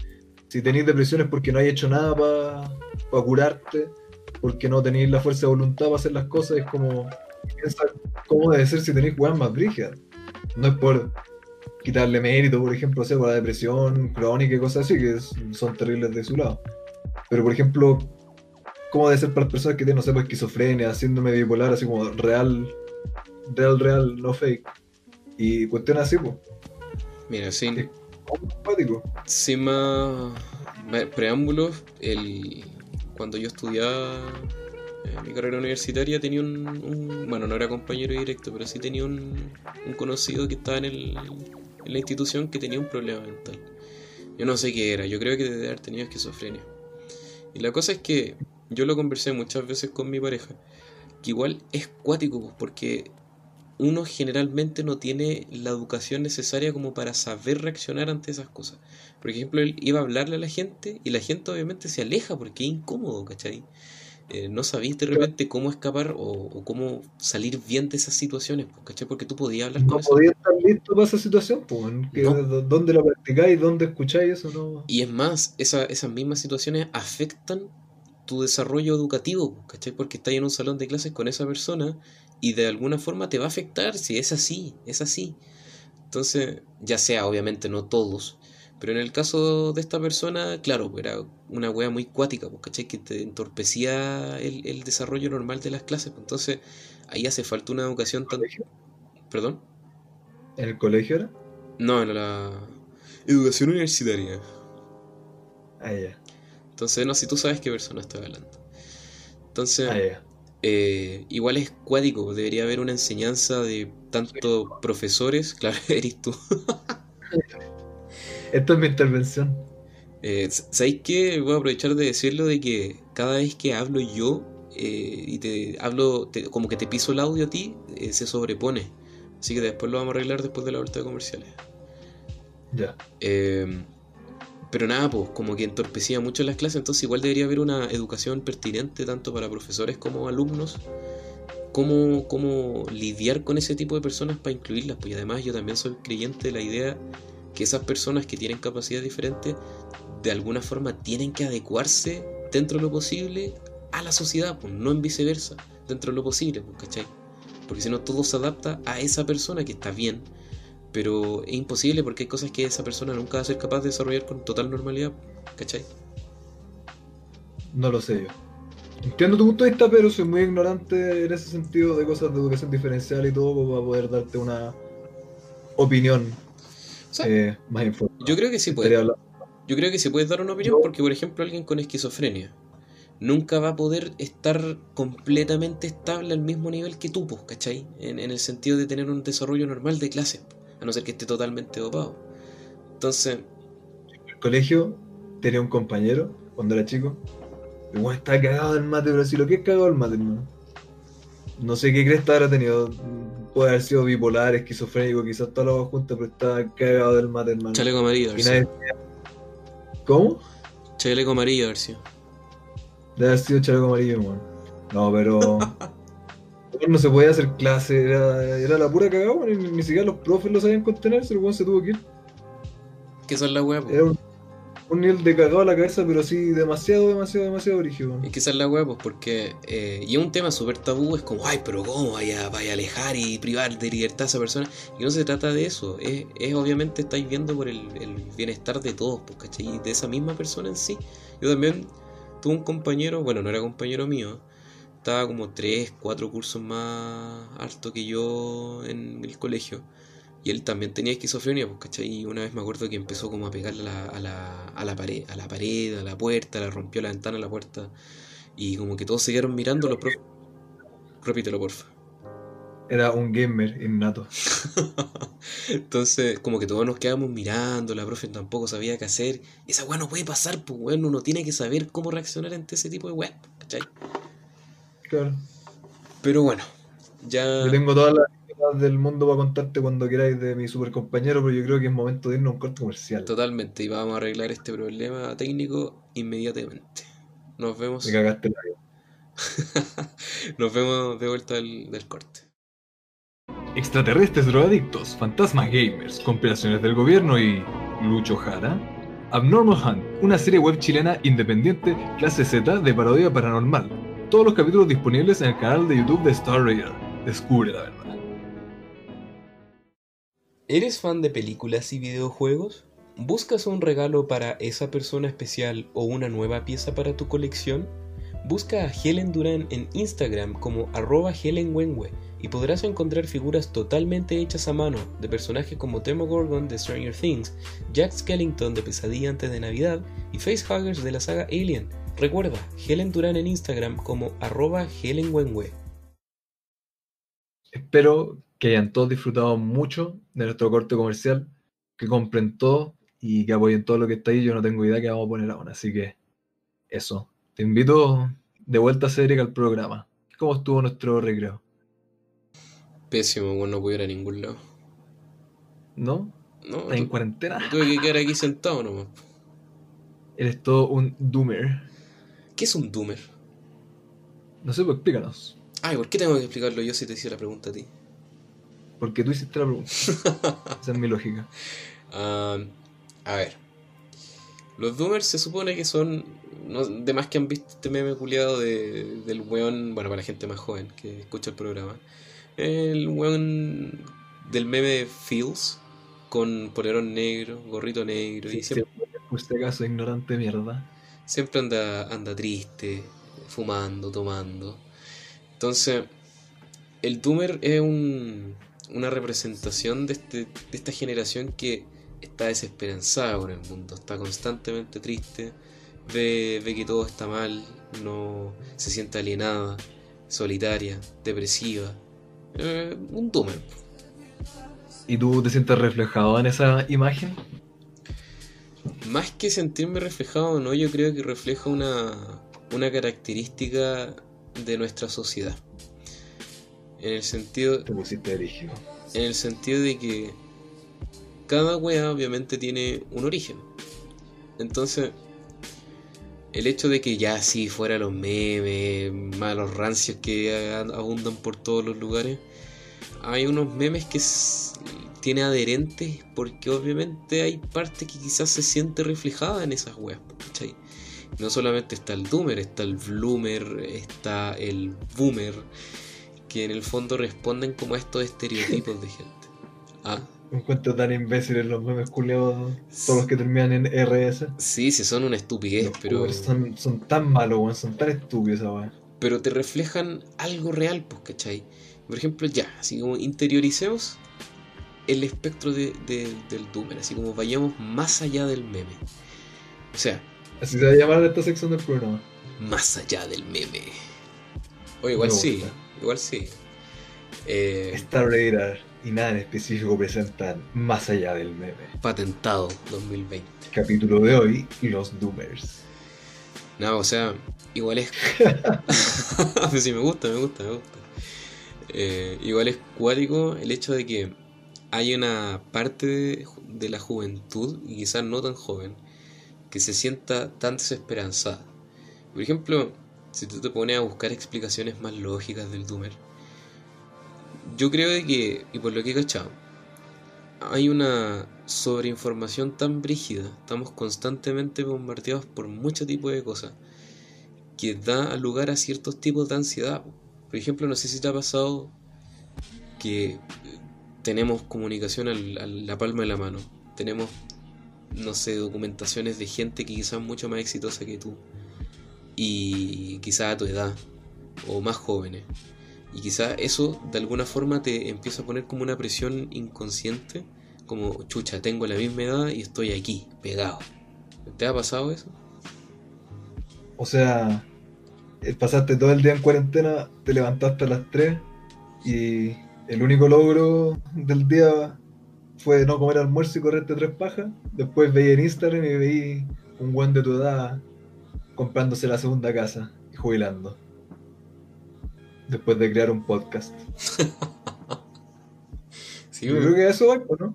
si tenéis depresión es porque no hay hecho nada para curarte, porque no tenéis la fuerza de voluntad para hacer las cosas, es como piensa cómo debe ser si tenéis weas más brígidas. No es por quitarle mérito, por ejemplo, o sea, por la depresión crónica y cosas así, que es- son terribles de su lado. Pero, por ejemplo, ¿cómo debe ser para las personas que tienen, no sé, pues, esquizofrenia, síndrome bipolar, así como real, real, real, no fake? Y cuestiones así, pues. Mira, sin, Sin más, preámbulos, el, cuando yo estudiaba eh, mi carrera universitaria tenía un, bueno, no era compañero directo, pero sí tenía un, conocido que estaba en, en la institución que tenía un problema mental. Yo no sé qué era, yo creo que debe haber tenido esquizofrenia. Y la cosa es que yo lo conversé muchas veces con mi pareja, que igual es cuático, pues, porque uno generalmente no tiene la educación necesaria como para saber reaccionar ante esas cosas. Por ejemplo, él iba a hablarle a la gente y la gente obviamente se aleja porque es incómodo, ¿cachai? Eh, no sabías de repente cómo escapar o, o cómo salir bien de esas situaciones, pues, ¿cachai? Porque tú podías hablar con No eso. podía estar listo para esa situación, pues. ¿en qué- No. d- ¿Dónde lo practicáis? ¿Dónde escucháis eso? No. Y es más, esa- esas mismas situaciones afectan tu desarrollo educativo, ¿cachai? Porque estás en un salón de clases con esa persona y de alguna forma te va a afectar si es así, es así. Entonces, ya sea obviamente no todos, pero en el caso de esta persona, claro, era una wea muy cuática, pues, ¿cachai? Que te entorpecía el, el desarrollo normal de las clases. pues, Entonces, ahí hace falta una educación tan... ¿Colegio? ¿Perdón? ¿En el colegio era? No, en la educación universitaria. Ah, ya. Entonces, no, si tú sabes qué persona estoy hablando. Entonces, Ah, ya. Eh, igual es cuático, debería haber una enseñanza de tanto profesores, <laughs> claro, eres tú. <laughs> Esta es mi intervención. Eh, ¿Sabéis qué? Voy a aprovechar de decirlo de que cada vez que hablo yo eh, y te hablo, te- como que te piso el audio a ti, eh, se sobrepone. Así que después lo vamos a arreglar después de la vuelta de comerciales. Ya. Eh, pero nada, pues como que entorpecía mucho las clases, entonces igual debería haber una educación pertinente tanto para profesores como alumnos, cómo, cómo lidiar con ese tipo de personas para incluirlas, pues y además yo también soy creyente de la idea que esas personas que tienen capacidades diferentes de alguna forma tienen que adecuarse dentro de lo posible a la sociedad, pues no en viceversa, dentro de lo posible, pues, ¿cachai? Porque si no todo se adapta a esa persona que está bien, pero es imposible porque hay cosas que esa persona nunca va a ser capaz de desarrollar con total normalidad, ¿cachai? No lo sé yo. Entiendo tu punto de vista, pero soy muy ignorante en ese sentido de cosas de educación diferencial y todo para poder darte una opinión O sea, eh, más informada. yo creo que sí Estaría puede. hablando- Yo creo que se puede dar una opinión porque, por ejemplo, alguien con esquizofrenia nunca va a poder estar completamente estable al mismo nivel que tú, pues, ¿cachai? En, en el sentido de tener un desarrollo normal de clase, a no ser que esté totalmente dopado. Entonces, En el colegio tenía un compañero cuando era chico. El estaba cagado en mate, pero si lo que es cagado el mate, hermano. No sé qué cresta habrá tenido. Puede haber sido bipolar, esquizofrénico, quizás todas las dos juntas, pero estaba cagado del mate, hermano. chaleco amarillo, Y nadie- ¿Cómo? Chaleco amarillo, Arcio. Debe haber sido chaleco amarillo, weón. No, pero. <laughs> no se podía hacer clase, era, era la pura cagada, ni, ni siquiera los profes lo sabían contener, el weón se tuvo que ir. ¿Qué son weas? po? Era un, un nivel de cagado a la cabeza, pero sí, demasiado, demasiado, demasiado brígido. Es que esa es la wea, pues, porque. eh, y es un tema súper tabú, es como, ay, pero ¿cómo vaya, vaya a alejar y privar de libertad a esa persona? Y no se trata de eso, es, es obviamente estáis viendo por el, el bienestar de todos, pues, ¿cachai? Y de esa misma persona en sí. Yo también tuve un compañero, bueno, no era compañero mío, estaba como 3, 4 cursos más alto que yo en el colegio. Y él también tenía esquizofrenia, pues, ¿cachai? Y una vez me acuerdo que empezó como a pegarle a la, a la, a la pared, a la pared, a la puerta, le rompió la ventana a la puerta. Y como que todos se quedaron mirando los profes. Repítelo, porfa. Era un gamer innato. <laughs> Entonces, como que todos nos quedamos mirando, la profe tampoco sabía qué hacer. Esa weá no puede pasar, pues weón, uno tiene que saber cómo reaccionar ante ese tipo de weá, ¿cachai? Claro. Pero bueno, ya. Yo tengo todas las del mundo para contarte cuando queráis de mi super compañero, pero yo creo que es momento de irnos a un corte comercial. Totalmente, y vamos a arreglar este problema técnico inmediatamente. Nos vemos. Me cagaste la vida. <laughs> Nos vemos de vuelta del, del corte. Extraterrestres drogadictos, fantasmas gamers, compilaciones del gobierno y. Lucho Jara. Abnormal Hunt, una serie web chilena independiente, clase Z de parodia paranormal. Todos los capítulos disponibles en el canal de YouTube de Star Raider. Descubre la verdad. ¿Eres fan de películas y videojuegos? ¿Buscas un regalo para esa persona especial o una nueva pieza para tu colección? Busca a Helen Durán en Instagram como arroba helenwenwe y podrás encontrar figuras totalmente hechas a mano de personajes como Demogorgon de Stranger Things, Jack Skellington de Pesadilla antes de Navidad y Facehuggers de la saga Alien. Recuerda, Helen Durán en Instagram como arroba helenwenwe. Espero que hayan todos disfrutado mucho de nuestro corte comercial, que compren todo y que apoyen todo lo que está ahí. Yo no tengo idea que vamos a poner ahora, así que eso. Te invito de vuelta a Cedric al programa. ¿Cómo estuvo nuestro recreo? Pésimo, bueno, no pude ir a ningún lado. ¿No? No, ¿Estás en cuarentena? tuve que quedar aquí sentado nomás. Eres todo un doomer. ¿Qué es un doomer? No sé, pues explícanos. Ay, ¿por qué tengo que explicarlo yo si te hice la pregunta a ti? Porque tú hiciste la pregunta. <laughs> Esa es mi lógica. Ah, a ver. Los doomers se supone que son. No, de más que han visto este meme culiado de, del weón. Bueno, para la gente más joven que escucha el programa. El weón del meme de Fields. Con polerón negro, gorrito negro. y Sí, siempre, por este caso, ignorante mierda. Siempre anda, anda triste, fumando, tomando. Entonces, el Doomer es un- una representación de, este, de esta generación que está desesperanzada con el mundo, está constantemente triste, ve, ve que todo está mal, no se siente alienada, solitaria, depresiva. Eh, un Doomer. ¿Y tú te sientes reflejado en esa imagen? Más que sentirme reflejado, no, yo creo que refleja una, una característica de nuestra sociedad. En el sentido, en el sentido de que cada wea obviamente tiene un origen. Entonces, el hecho de que ya sí fuera los memes, malos rancios que abundan por todos los lugares, hay unos memes que tiene adherentes porque obviamente hay parte que quizás se siente reflejada en esas weas, ¿cachai? No solamente está el doomer, está el bloomer, está el boomer, que en el fondo responden como a estos estereotipos de gente. Ah, Me encuentro tan imbéciles los memes culeados, todos los que terminan en RS. Sí, sí, son una estupidez, Los pero, son, son tan malos, weón, son tan estúpidos weá. pero te reflejan algo real, pues, ¿cachai? Por ejemplo, ya, así como interioricemos el espectro de- de- del Doomer, así como vayamos más allá del meme. O sea, Así se va a llamar esta sección del programa. más allá del meme. O igual sí, igual sí. Eh, Star Radar y nada en específico presentan Más allá del meme. patentado 2020. Capítulo de hoy, los Doomers. No, o sea, igual es. <laughs> <laughs> Sí, me gusta, me gusta, me gusta. Eh, igual es cuático el hecho de que hay una parte de, la juventud, y quizás no tan joven, que se sienta tan desesperanzada. Por ejemplo, si tú te pones a buscar explicaciones más lógicas del Doomer, yo creo que, y por lo que he cachado, hay una sobreinformación tan brígida, estamos constantemente bombardeados por mucho tipo de cosas, que da lugar a ciertos tipos de ansiedad. Por ejemplo, no sé si te ha pasado que tenemos comunicación al- a la palma de la mano, tenemos, no sé, documentaciones de gente que quizás es mucho más exitosa que tú, y quizás a tu edad, o más jóvenes. Y quizás eso de alguna forma te empieza a poner como una presión inconsciente, como chucha, tengo la misma edad y estoy aquí, pegado. ¿Te ha pasado eso? O sea, eh, pasaste todo el día en cuarentena, te levantaste a las 3 y el único logro del día fue no comer almuerzo y correrte tres pajas. Después veí en Instagram y veí un buen de tu edad comprándose la segunda casa y jubilando. Después de crear un podcast. <laughs> Sí, Yo creo que eso va, ¿no?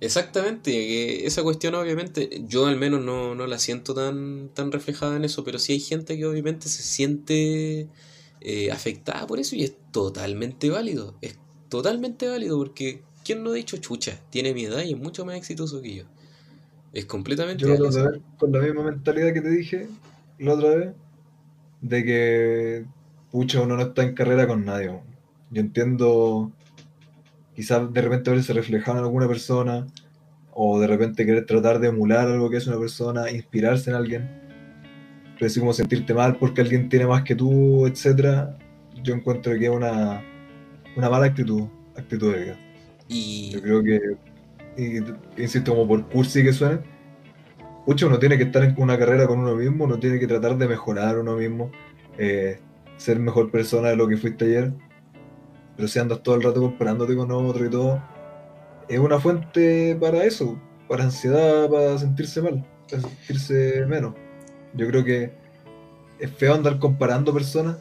Exactamente, que esa cuestión obviamente yo al menos no, no la siento tan, tan reflejada en eso, pero sí hay gente que obviamente se siente eh, afectada por eso y es totalmente válido, es totalmente válido porque ¿quién no ha dicho chucha? Tiene mi edad y es mucho más exitoso que yo. Es completamente Yo válido. con la misma mentalidad que te dije la otra vez, de que pucha uno no está en carrera con nadie. Yo entiendo quizás de repente verse reflejado en alguna persona, o de repente querer tratar de emular algo que es una persona, inspirarse en alguien, pero así como sentirte mal porque alguien tiene más que tú, etcétera, yo encuentro que es una, una mala actitud, actitud de vida. Y Yo creo que, y, insisto, como por cursi que suene, mucho uno tiene que estar en una carrera con uno mismo, uno tiene que tratar de mejorar uno mismo, eh, ser mejor persona de lo que fuiste ayer, pero si andas todo el rato comparándote con otro y todo, es una fuente para eso, para ansiedad, para sentirse mal, para sentirse menos. Yo creo que es feo andar comparando personas,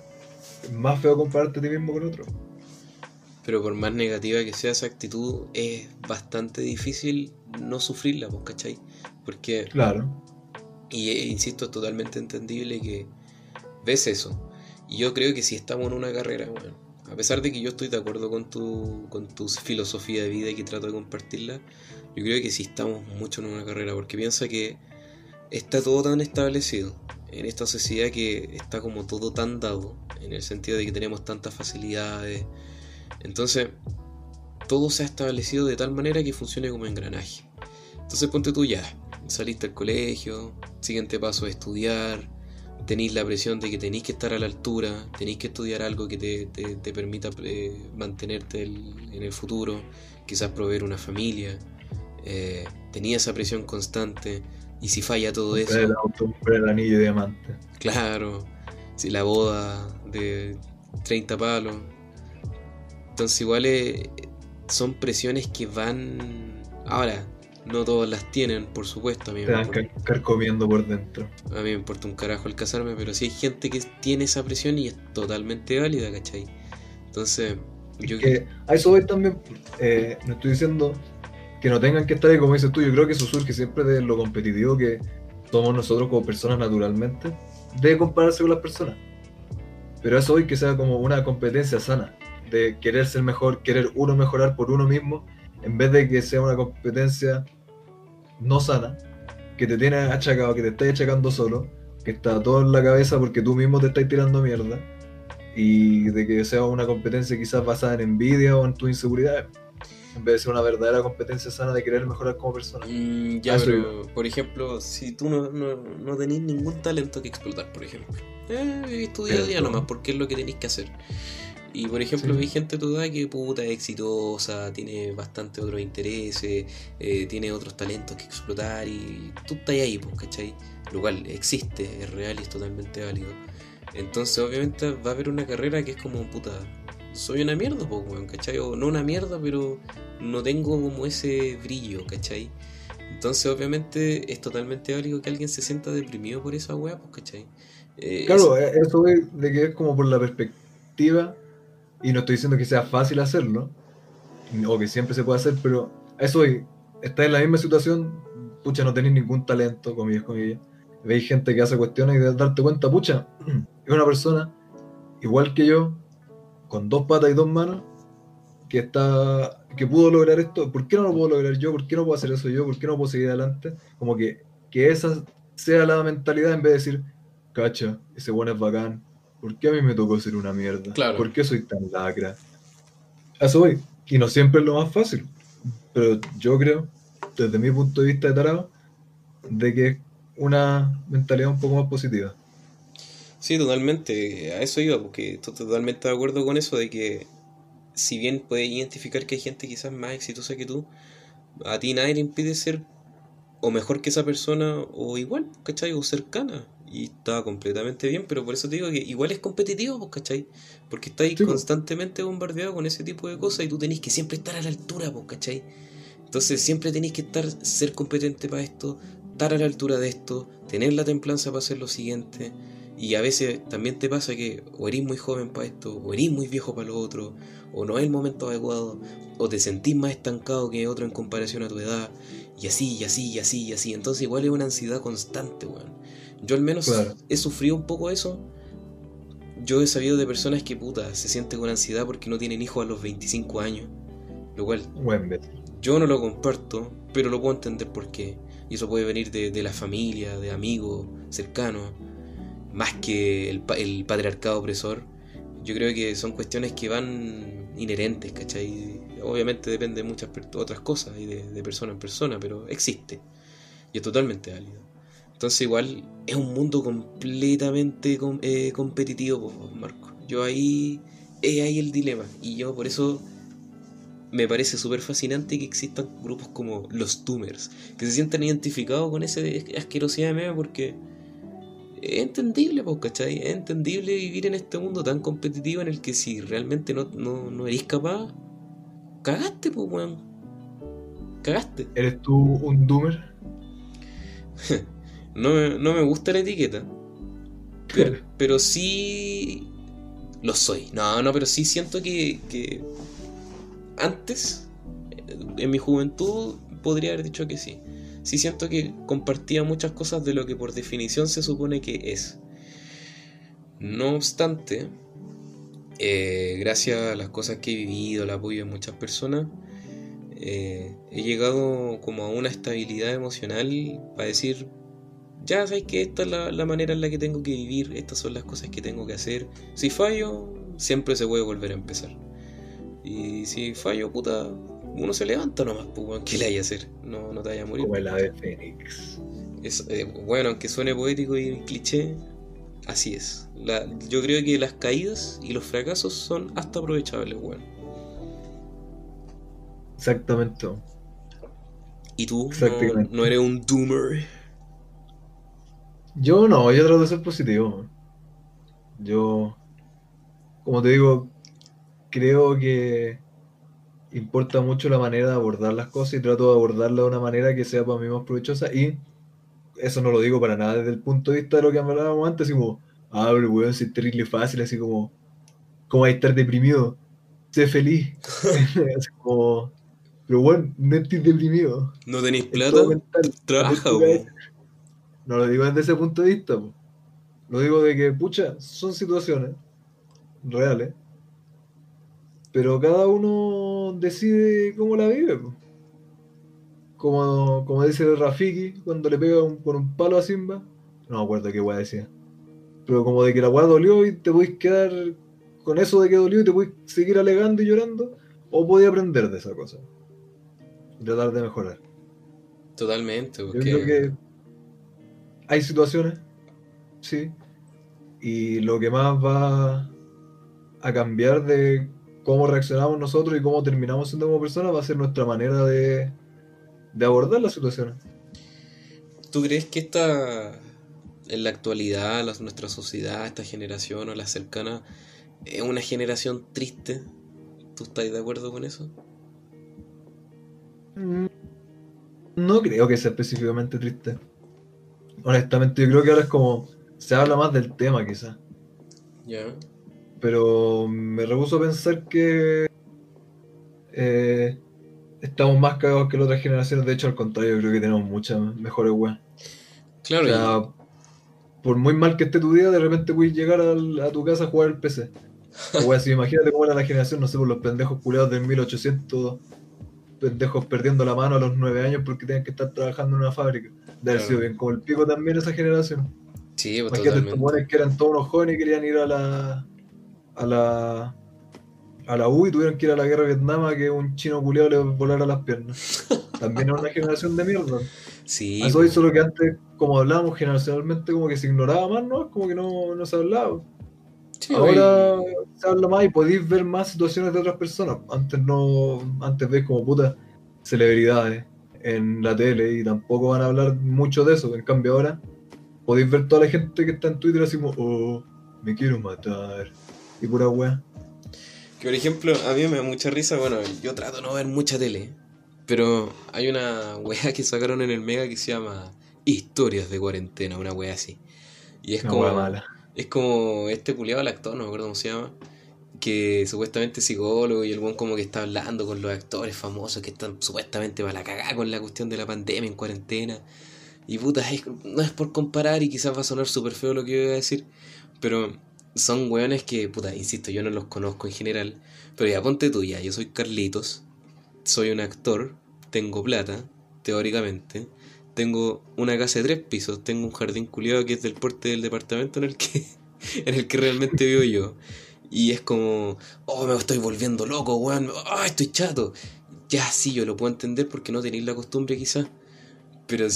es más feo compararte a ti mismo con otro. Pero por más negativa que sea esa actitud, es bastante difícil no sufrirla, pues, ¿cachai? Porque, Claro. y eh, insisto, es totalmente entendible que ves eso. Y yo creo que si estamos en una carrera, bueno, a pesar de que yo estoy de acuerdo con tu, con tu filosofía de vida y que trato de compartirla, yo creo que sí estamos mucho en una carrera, porque piensa que está todo tan establecido en esta sociedad que está como todo tan dado, en el sentido de que tenemos tantas facilidades. Entonces, todo se ha establecido de tal manera que funcione como engranaje. Entonces, ponte tú ya, saliste del colegio, siguiente paso es estudiar, tenéis la presión de que tenéis que estar a la altura, tenéis que estudiar algo que te, te- te permita eh, mantenerte el- en el futuro, quizás proveer una familia. Eh, tenía esa presión constante y si falla todo eso, el auto, comprar el anillo de diamante. Claro, si la boda de 30 palos. Entonces igual eh, son presiones que van... Ahora, no todas las tienen, por supuesto. A mí, Te me importa, car- carcomiendo por dentro. a mí me importa un carajo el casarme, pero sí hay gente que tiene esa presión y es totalmente válida, ¿cachai? Entonces, yo... Que a eso voy también. eh, no estoy diciendo que no tengan que estar ahí, como dices tú. Yo creo que eso surge siempre de lo competitivo que somos nosotros como personas naturalmente, de compararse con las personas. Pero eso voy que sea como una competencia sana, de querer ser mejor, querer uno mejorar por uno mismo, en vez de que sea una competencia no sana, que te tiene achacado, que te estás achacando solo, que está todo en la cabeza porque tú mismo te estás tirando mierda y de que sea una competencia quizás basada en envidia o en tus inseguridades. En vez de ser una verdadera competencia sana de querer mejorar como persona. Mm, ya, pero, por ejemplo, si tú no, no, no tenés ningún talento que explotar, por ejemplo. Eh, vivís tu día a día Eso. nomás, porque es lo que tenés que hacer. Y por ejemplo, Sí. hay gente edad que puta es exitosa, tiene bastante otros intereses, eh, tiene otros talentos que explotar y tú estás ahí, pues, ¿cachai? Lo cual existe, es real y es totalmente válido. Entonces, obviamente, va a haber una carrera que es como, puta, soy una mierda, pues, weón, ¿cachai? O no una mierda, pero no tengo como ese brillo, ¿cachai? Entonces, obviamente, es totalmente válido que alguien se sienta deprimido por esa weá, pues, ¿cachai? Eh, Claro, eh, eso es de que es como por la perspectiva, y no estoy diciendo que sea fácil hacerlo, o que siempre se puede hacer, pero eso es, estás en la misma situación, pucha, no tenés ningún talento, comillas, comillas. Veis gente que hace cuestiones y de darte cuenta, pucha, <clears throat> es una persona igual que yo, con dos patas y dos manos, que está que pudo lograr esto, ¿por qué no lo puedo lograr yo? ¿Por qué no puedo hacer eso yo? ¿Por qué no puedo seguir adelante? Como que, que esa sea la mentalidad en vez de decir, cacha, ese bueno es bacán, ¿por qué a mí me tocó ser una mierda? Claro. ¿Por qué soy tan lacra? A eso voy, y no siempre es lo más fácil, pero yo creo, desde mi punto de vista de tarado, de que es una mentalidad un poco más positiva. Sí, totalmente. A eso iba, porque estoy totalmente de acuerdo con eso de que si bien puedes identificar que hay gente quizás más exitosa que tú, a ti nadie te impide ser o mejor que esa persona o igual, ¿cachai? O cercana. Y está completamente bien, pero por eso te digo que igual es competitivo, pues, ¿cachai? Porque estáis Sí, pues. constantemente bombardeado con ese tipo de cosas y tú tenés que siempre estar a la altura, pues, ¿cachai? Entonces siempre tenéis que estar, ser competente para esto, estar a la altura de esto, tener la templanza para hacer lo siguiente. Y a veces también te pasa que o eres muy joven para esto, o eres muy viejo para lo otro, o no es el momento adecuado, o te sentís más estancado que otro en comparación a tu edad, y así, y así, y así, y así. Entonces igual es una ansiedad constante, weón. Yo al menos Claro. he sufrido un poco eso. Yo he sabido de personas que puta se sienten con ansiedad porque no tienen hijos a los 25 años. Lo cual Buen yo no lo comparto, pero lo puedo entender por qué. Y eso puede venir de, de la familia, de amigos cercanos, más que el, el patriarcado opresor. Yo creo que son cuestiones que van inherentes, ¿cachai? Obviamente depende de muchas otras cosas y de, de persona en persona, pero existe. Y es totalmente válido. Entonces igual es un mundo completamente com- eh, competitivo, Marco. Yo ahí, es ahí el dilema. Y yo por eso me parece súper fascinante que existan grupos como los Doomers, que se sientan identificados con esa asquerosidad de meme porque es entendible, pues, ¿cachai? Es entendible vivir en este mundo tan competitivo en el que si realmente no, no, no eres capaz, cagaste, pues, weón. Cagaste. ¿Eres tú un doomer? <laughs> No me, no me gusta la etiqueta, pero, pero sí lo soy. No, no, pero sí siento que, que antes, en mi juventud, podría haber dicho que sí. Sí siento que compartía muchas cosas de lo que por definición se supone que es. No obstante, eh, gracias a las cosas que he vivido, el apoyo de muchas personas, eh, he llegado como a una estabilidad emocional para decir, ya sabes que esta es la, la manera en la que tengo que vivir, estas son las cosas que tengo que hacer. Si fallo, siempre se puede volver a empezar. Y si fallo, puta, uno se levanta nomás, pues, ¿qué le hay a hacer? No, no te vaya a morir. Como el ave fénix. Es, eh, bueno, aunque suene poético y cliché, así es. La- yo creo que las caídas y los fracasos son hasta aprovechables, weón. Exactamente. ¿Y tú? ¿No, no eres un doomer? Yo no, yo trato de ser positivo. Yo, como te digo, creo que importa mucho la manera de abordar las cosas y trato de abordarla de una manera que sea para mí más provechosa y eso no lo digo para nada desde el punto de vista de lo que hablábamos antes, así como, ah, pero weón, si es terrible fácil, así como, ¿cómo hay que estar deprimido? Sé feliz. <laughs> Así como, pero bueno, no estoy deprimido. ¿No tenéis plata? Trabaja, weón. No lo digo desde ese punto de vista, po. lo digo de que, pucha, son situaciones reales, pero cada uno decide cómo la vive. po. Como, como dice Rafiki cuando le pega un- con un palo a Simba, no me acuerdo qué weá decía, pero como de que la weá dolió y te podés quedar con eso de que dolió y te podés seguir alegando y llorando, o podés aprender de esa cosa. y tratar de mejorar. Totalmente, Yo porque creo que hay situaciones, sí, y lo que más va a cambiar de cómo reaccionamos nosotros y cómo terminamos siendo como personas va a ser nuestra manera de, de abordar las situaciones. ¿tú crees que esta, en la actualidad, la- nuestra sociedad, esta generación o la cercana, es una generación triste? ¿Tú estás de acuerdo con eso? No creo que sea específicamente triste. Honestamente, yo creo que ahora es como se habla más del tema quizás. Ya. Pero me rehuso a pensar que eh, estamos más cagados que las otras generaciones. De hecho, al contrario, creo que tenemos muchas mejores weas. O Claro, y- sea, por muy mal que esté tu día, de repente puedes llegar al- a tu casa a jugar el PC. O wea, si <laughs> imagínate cómo era la generación, no sé, por los pendejos culeados del 1800, pendejos perdiendo la mano a los 9 años porque tenían que estar trabajando en una fábrica. De haber sido bien como el pico también esa generación. sí, pues, Imagínate estos que eran todos unos jóvenes y querían ir a la. a la. a la U y tuvieron que ir a la guerra de Vietnam a que un chino culiado les volara las piernas. <laughs> También era una generación de mierda. Sí, eso pues. hizo lo que antes, como hablábamos generacionalmente, como que se ignoraba más, ¿no? Como que no, no se hablaba. Sí, Ahora se habla más y podéis ver más situaciones de otras personas. Antes no. Antes ves como puta celebridades en la tele y tampoco van a hablar mucho de eso. En cambio ahora podéis ver toda la gente que está en Twitter así como, oh, me quiero matar. Y pura wea. Que por ejemplo, a mí me da mucha risa, bueno, yo trato de no ver mucha tele, pero hay una <laughs> wea que sacaron en el Mega que se llama Historias de cuarentena, una wea así. Y es Una como wea mala. Es como este culiado, el actor, no me acuerdo cómo se llama, que supuestamente es psicólogo y el buen como que está hablando con los actores famosos que están supuestamente para la cagada con la cuestión de la pandemia en cuarentena. Y puta, no es por comparar y quizás va a sonar súper feo lo que yo voy a decir, pero son weones que, puta, insisto, yo no los conozco en general, pero ya ponte tú ya, yo soy Carlitos, soy un actor, tengo plata, teóricamente, tengo una casa de tres pisos, tengo un jardín culiado que es del porte del departamento en el que, <laughs> en el que realmente vivo yo. Y es como, oh, me estoy volviendo loco, weón, ah, estoy chato. Ya sí, yo lo puedo entender porque no tenéis la costumbre quizás. Pero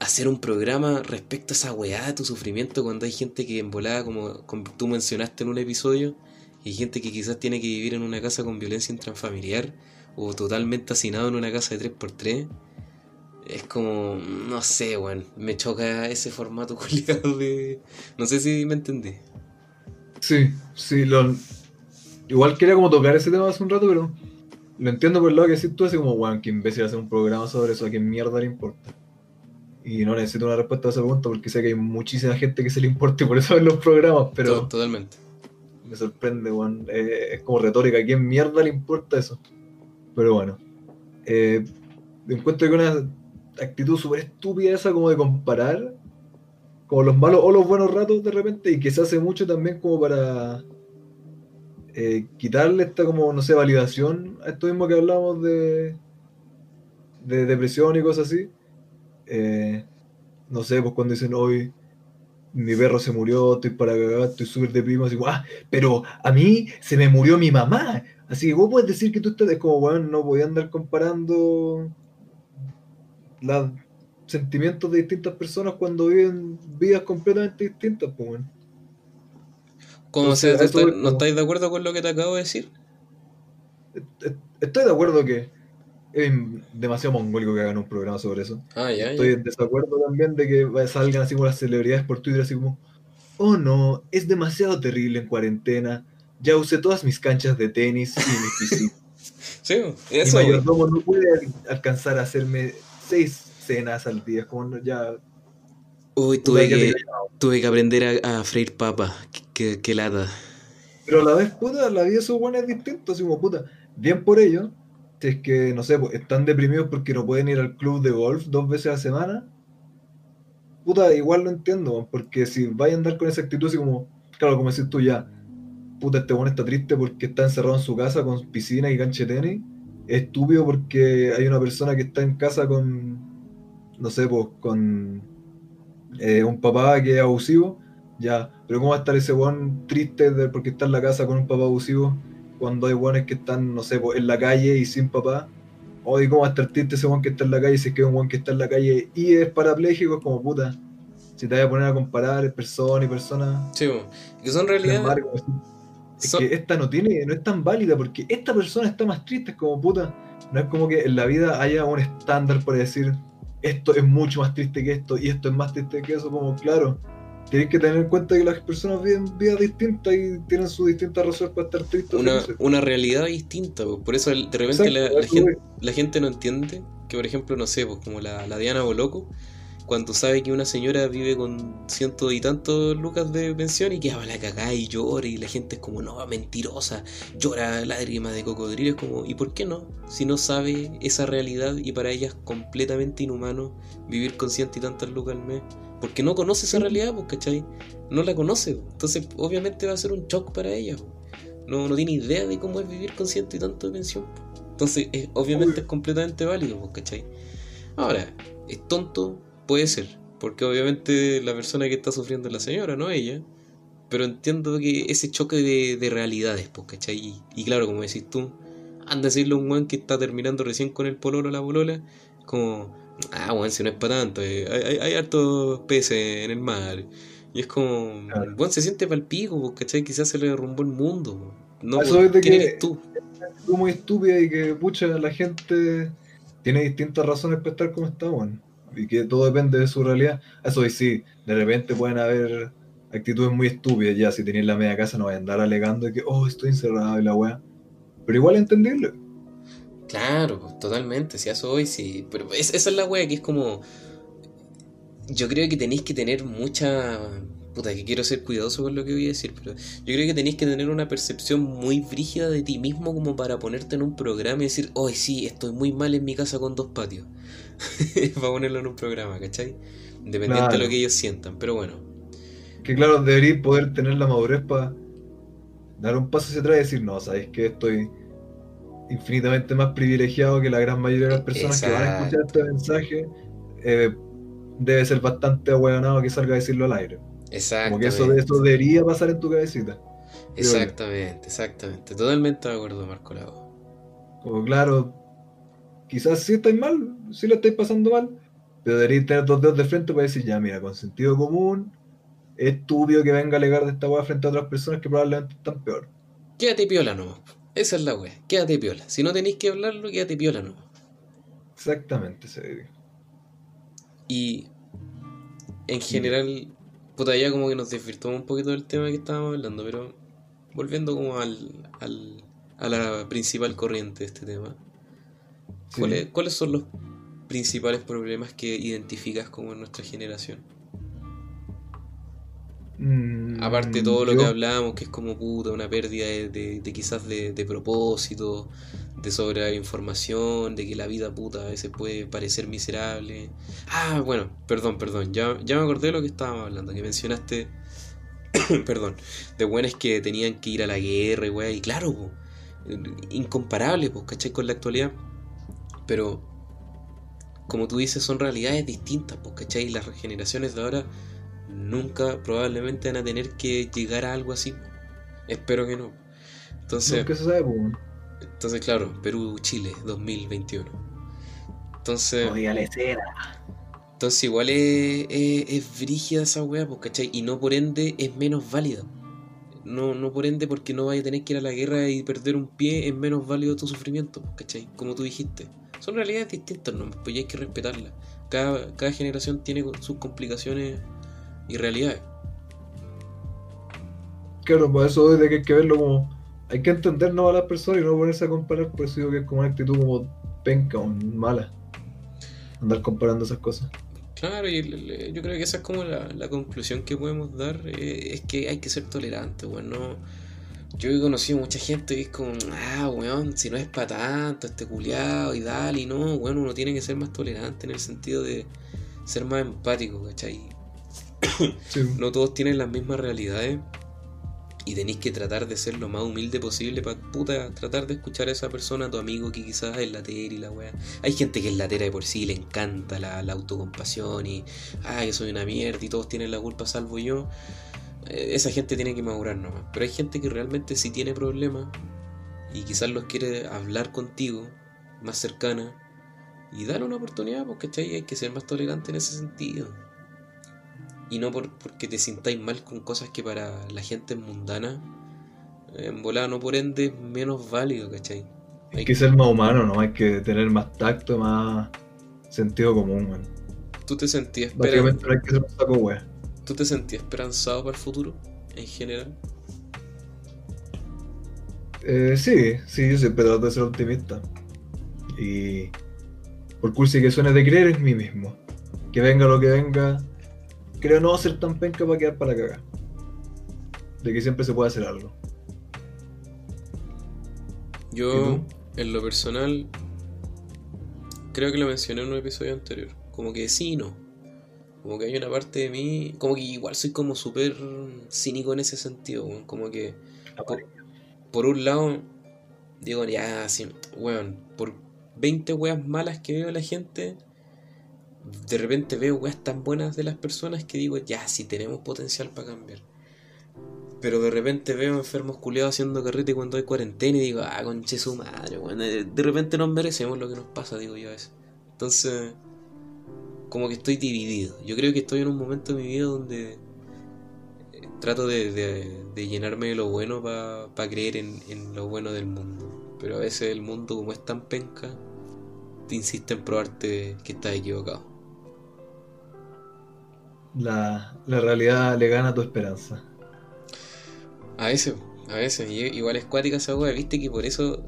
hacer un programa respecto a esa weá de tu sufrimiento cuando hay gente que en volada, como, como tú mencionaste en un episodio, y gente que quizás tiene que vivir en una casa con violencia intrafamiliar o totalmente hacinado en una casa de 3x3. Es como, no sé, weón, me choca ese formato <laughs> culiado de... No sé si me entendí. Sí, sí, lo... igual quería como tocar ese tema hace un rato, pero lo entiendo por el lado que decís tú, así como, weón, que imbécil hacer un programa sobre eso, a quién mierda le importa. Y no necesito una respuesta a esa pregunta porque sé que hay muchísima gente que se le importa y por eso ven los programas, pero Totalmente. me sorprende, weón. Eh, es como retórica, ¿a quién mierda le importa eso? Pero bueno, eh, encuentro que una actitud súper estúpida esa como de comparar como los malos o los buenos ratos de repente y que se hace mucho también como para eh, quitarle esta como, no sé, validación a esto mismo que hablamos de, de depresión y cosas así. Eh, no sé, pues cuando dicen hoy mi perro se murió, estoy para cagar, estoy súper deprimido, así ah, pero a mí se me murió mi mamá. Así que vos puedes decir que tú estás, es como, bueno, no podía andar comparando los sentimientos de distintas personas cuando viven vidas completamente distintas, pues, weón. ¿Cómo se, está- ¿No como- estáis de acuerdo con lo que te acabo de decir? Estoy de acuerdo que es demasiado mongólico que hagan un programa sobre eso. Ah, ya, Estoy ya. en desacuerdo también de que salgan así como las celebridades por Twitter, así como, oh no, es demasiado terrible en cuarentena. Ya usé todas mis canchas de tenis y mi <laughs> piscina. Sí, Mi eso, güey. mayordomo no puede al- alcanzar a hacerme seis cenas al día. Como no, ya. Uy, tuve que, tuve que aprender a, a freír papa. Qué, qué- qué lata. Pero a la vez, puta, la vida de esos buenos es distinto. Así como, puta, bien por ello. Si es que, no sé, pues, están deprimidos porque no pueden ir al club de golf dos veces a la semana. Puta, igual lo entiendo, porque si vais a andar con esa actitud así como, claro, como decís tú ya, puta, este bueno está triste porque está encerrado en su casa con piscina y cancha de tenis. Es estúpido porque hay una persona que está en casa con, no sé, pues, con eh, un papá que es abusivo. Ya, pero ¿cómo va a estar ese weón triste de- porque está en la casa con un papá abusivo cuando hay weones que están, no sé, pues, en la calle y sin papá oye, ¿cómo va a estar triste ese one que está en la calle si es que es un one que está en la calle y es parapléjico? Es como puta. Si te vas a poner a comparar persona y persona. Sí, que son realidades. Es que esta no tiene, no es tan válida porque esta persona está más triste, es como puta. No es como que en la vida haya un estándar para decir esto es mucho más triste que esto y esto es más triste que eso, como claro. Tienes que tener en cuenta que las personas viven vidas distintas y tienen sus distintas razones para estar tristes. una, una realidad distinta. po. Por eso de repente Exacto, la, a la eso gente, voy. la gente no entiende que, por ejemplo, no sé, pues como la, la Diana Boloco, cuando sabe que una señora vive con ciento y tantos lucas de pensión y que habla la cagada y llora y la gente es como, no, mentirosa, llora lágrimas de cocodrilo, es como, ¿y por qué no? Si no sabe esa realidad y para ella es completamente inhumano vivir con ciento y tantas lucas al mes. Porque no conoce esa realidad, pues, ¿cachai? No la conoce, entonces obviamente va a ser un shock para ella. No, no tiene idea de cómo es vivir con ciento y tanto de pensión. Entonces, es- obviamente es completamente válido, pues, ¿cachai? Ahora, es tonto, puede ser, porque obviamente la persona que está sufriendo es la señora, no ella. Pero entiendo que ese choque de, de realidades, pues, ¿cachai? Y, y claro, como decís tú, anda a decirle a un weón que está terminando recién con el pololo la polola, como, ah, weón, si no es para tanto, eh, hay, hay, hay hartos peces en el mar. Y es como, Claro. weón, se siente palpico, pues, ¿cachai? Quizás se le derrumbó el mundo. No, A eso pues, es de ¿quién que- eres tú? Es muy estúpida y que, pucha, la gente tiene distintas razones para estar como está, weón. Y que todo depende de su realidad. Eso y sí, de repente pueden haber actitudes muy estúpidas ya. Si tenéis la media casa, no vayan a andar alegando de que, oh, estoy encerrado y la weá. Pero igual entendible. Claro, pues, totalmente, si eso hoy sí. Pero es- esa es la wea que es como. Yo creo que tenéis que tener mucha. Puta, que quiero ser cuidadoso con lo que voy a decir, pero yo creo que tenéis que tener una percepción muy brígida de ti mismo como para ponerte en un programa y decir, hoy sí, estoy muy mal en mi casa con dos patios. <laughs> para ponerlo en un programa, ¿cachai? Independiente de lo que ellos sientan, pero bueno. Que claro, deberíais poder tener la madurez para dar un paso hacia atrás y decir, no, sabéis que estoy infinitamente más privilegiado que la gran mayoría de las personas que van a escuchar este mensaje. eh, debe ser bastante ahueonado que salga a decirlo al aire. Como que eso, eso debería pasar en tu cabecita. Exactamente, exactamente. Totalmente de acuerdo, Marco Lago. Como claro, quizás sí estáis mal, sí lo estáis pasando mal, pero deberíais tener dos dedos de frente para decir, ya, mira, con sentido común, es estúpido que venga a alegar de esta weá frente a otras personas que probablemente están peor. Quédate piola nomás. Esa es la wea. Quédate piola. Si no tenéis que hablarlo, quédate piola nomás. Exactamente, se. Y en general, puta, ya como que nos desvirtuamos un poquito del tema que estábamos hablando, pero volviendo como al, al- a la principal corriente de este tema, Sí. ¿cuáles, cuáles son los principales problemas que identificas como en nuestra generación? Mm, Aparte de todo lo que hablábamos, que es como puta, una pérdida de, de- de quizás de, de propósito, de sobreinformación, de que la vida puta a veces puede parecer miserable. Ah, bueno, perdón, perdón, ya, ya me acordé de lo que estábamos hablando, que mencionaste, <coughs> perdón, de buenas que tenían que ir a la guerra y weá, y claro, po, incomparable, pues, ¿cachai? Con la actualidad. Pero, como tú dices, son realidades distintas, pues, ¿cachai? Y las generaciones de ahora nunca probablemente van a tener que llegar a algo así. Espero que no. Entonces, Nunca se sabe, pues. entonces claro, Perú-Chile 2021. Entonces, entonces igual es, es, es brígida esa weá, pues, ¿cachai? Y no por ende es menos válida. No, no por ende porque no vaya a tener que ir a la guerra y perder un pie es menos válido tu sufrimiento, pues, ¿cachai? Como tú dijiste. Son realidades distintas, ¿no? Pues ya hay que respetarlas. Cada, cada generación tiene sus complicaciones y realidades. Claro, por eso de que hay que verlo como. Hay que entender no a las personas y no ponerse a comparar, por eso digo que es como una actitud como penca o mala. Andar comparando esas cosas. Claro, y el- el- yo creo que esa es como la, la conclusión que podemos dar, eh, es que hay que ser tolerante, weón, no... Yo he conocido mucha gente que es como, ah, weón, si no es para tanto, este culiado y dale, y no, weón, uno tiene que ser más tolerante en el sentido de ser más empático, ¿cachai? <coughs> Sí. No todos tienen las mismas realidades y tenéis que tratar de ser lo más humilde posible para, puta, tratar de escuchar a esa persona, a tu amigo que quizás es latera y la weá. Hay gente que es latera de por sí, le encanta la, la autocompasión y, ah, yo soy una mierda y todos tienen la culpa salvo yo. Eh, esa gente tiene que madurar nomás. Pero hay gente que realmente sí tiene problemas y quizás los quiere hablar contigo más cercana. Y darle una oportunidad, porque hay que ser más tolerante en ese sentido. Y no por, porque te sintáis mal con cosas que para la gente es mundana, en volada no por ende es menos válido, ¿cachai? Hay que ser más humano, ¿no? Hay que tener más tacto, más sentido común, man. ¿Tú te sentías Básicamente hay que ser un saco wea. ¿Tú te sentías esperanzado para el futuro, en general? Eh, sí, sí, yo siempre trato de ser optimista. Y por cursi que suene de creer en mí mismo. Que venga lo que venga, creo no ser tan penca para quedar para cagar. De que siempre se puede hacer algo. Yo, en lo personal, creo que lo mencioné en un episodio anterior. Como que sí y no. Como que hay una parte de mí. Como que igual soy como súper cínico en ese sentido. Como que. Por, un lado, digo, ya, así, weón, por 20 weas malas que veo la gente, de repente veo weas tan buenas de las personas que digo, ya, sí tenemos potencial para cambiar. Pero de repente veo enfermos culiados haciendo carrete cuando hay cuarentena y digo, ah, conche su madre, bueno, de repente nos merecemos lo que nos pasa, digo yo a veces. Entonces, como que estoy dividido. Yo creo que estoy en un momento de mi vida donde eh, trato de, llenarme de lo bueno para creer en, en, lo bueno del mundo. Pero a veces el mundo, como es tan penca, te insiste en probarte que estás equivocado. La, la realidad le gana a tu esperanza. A veces, a veces, igual es cuática esa weá, viste que por eso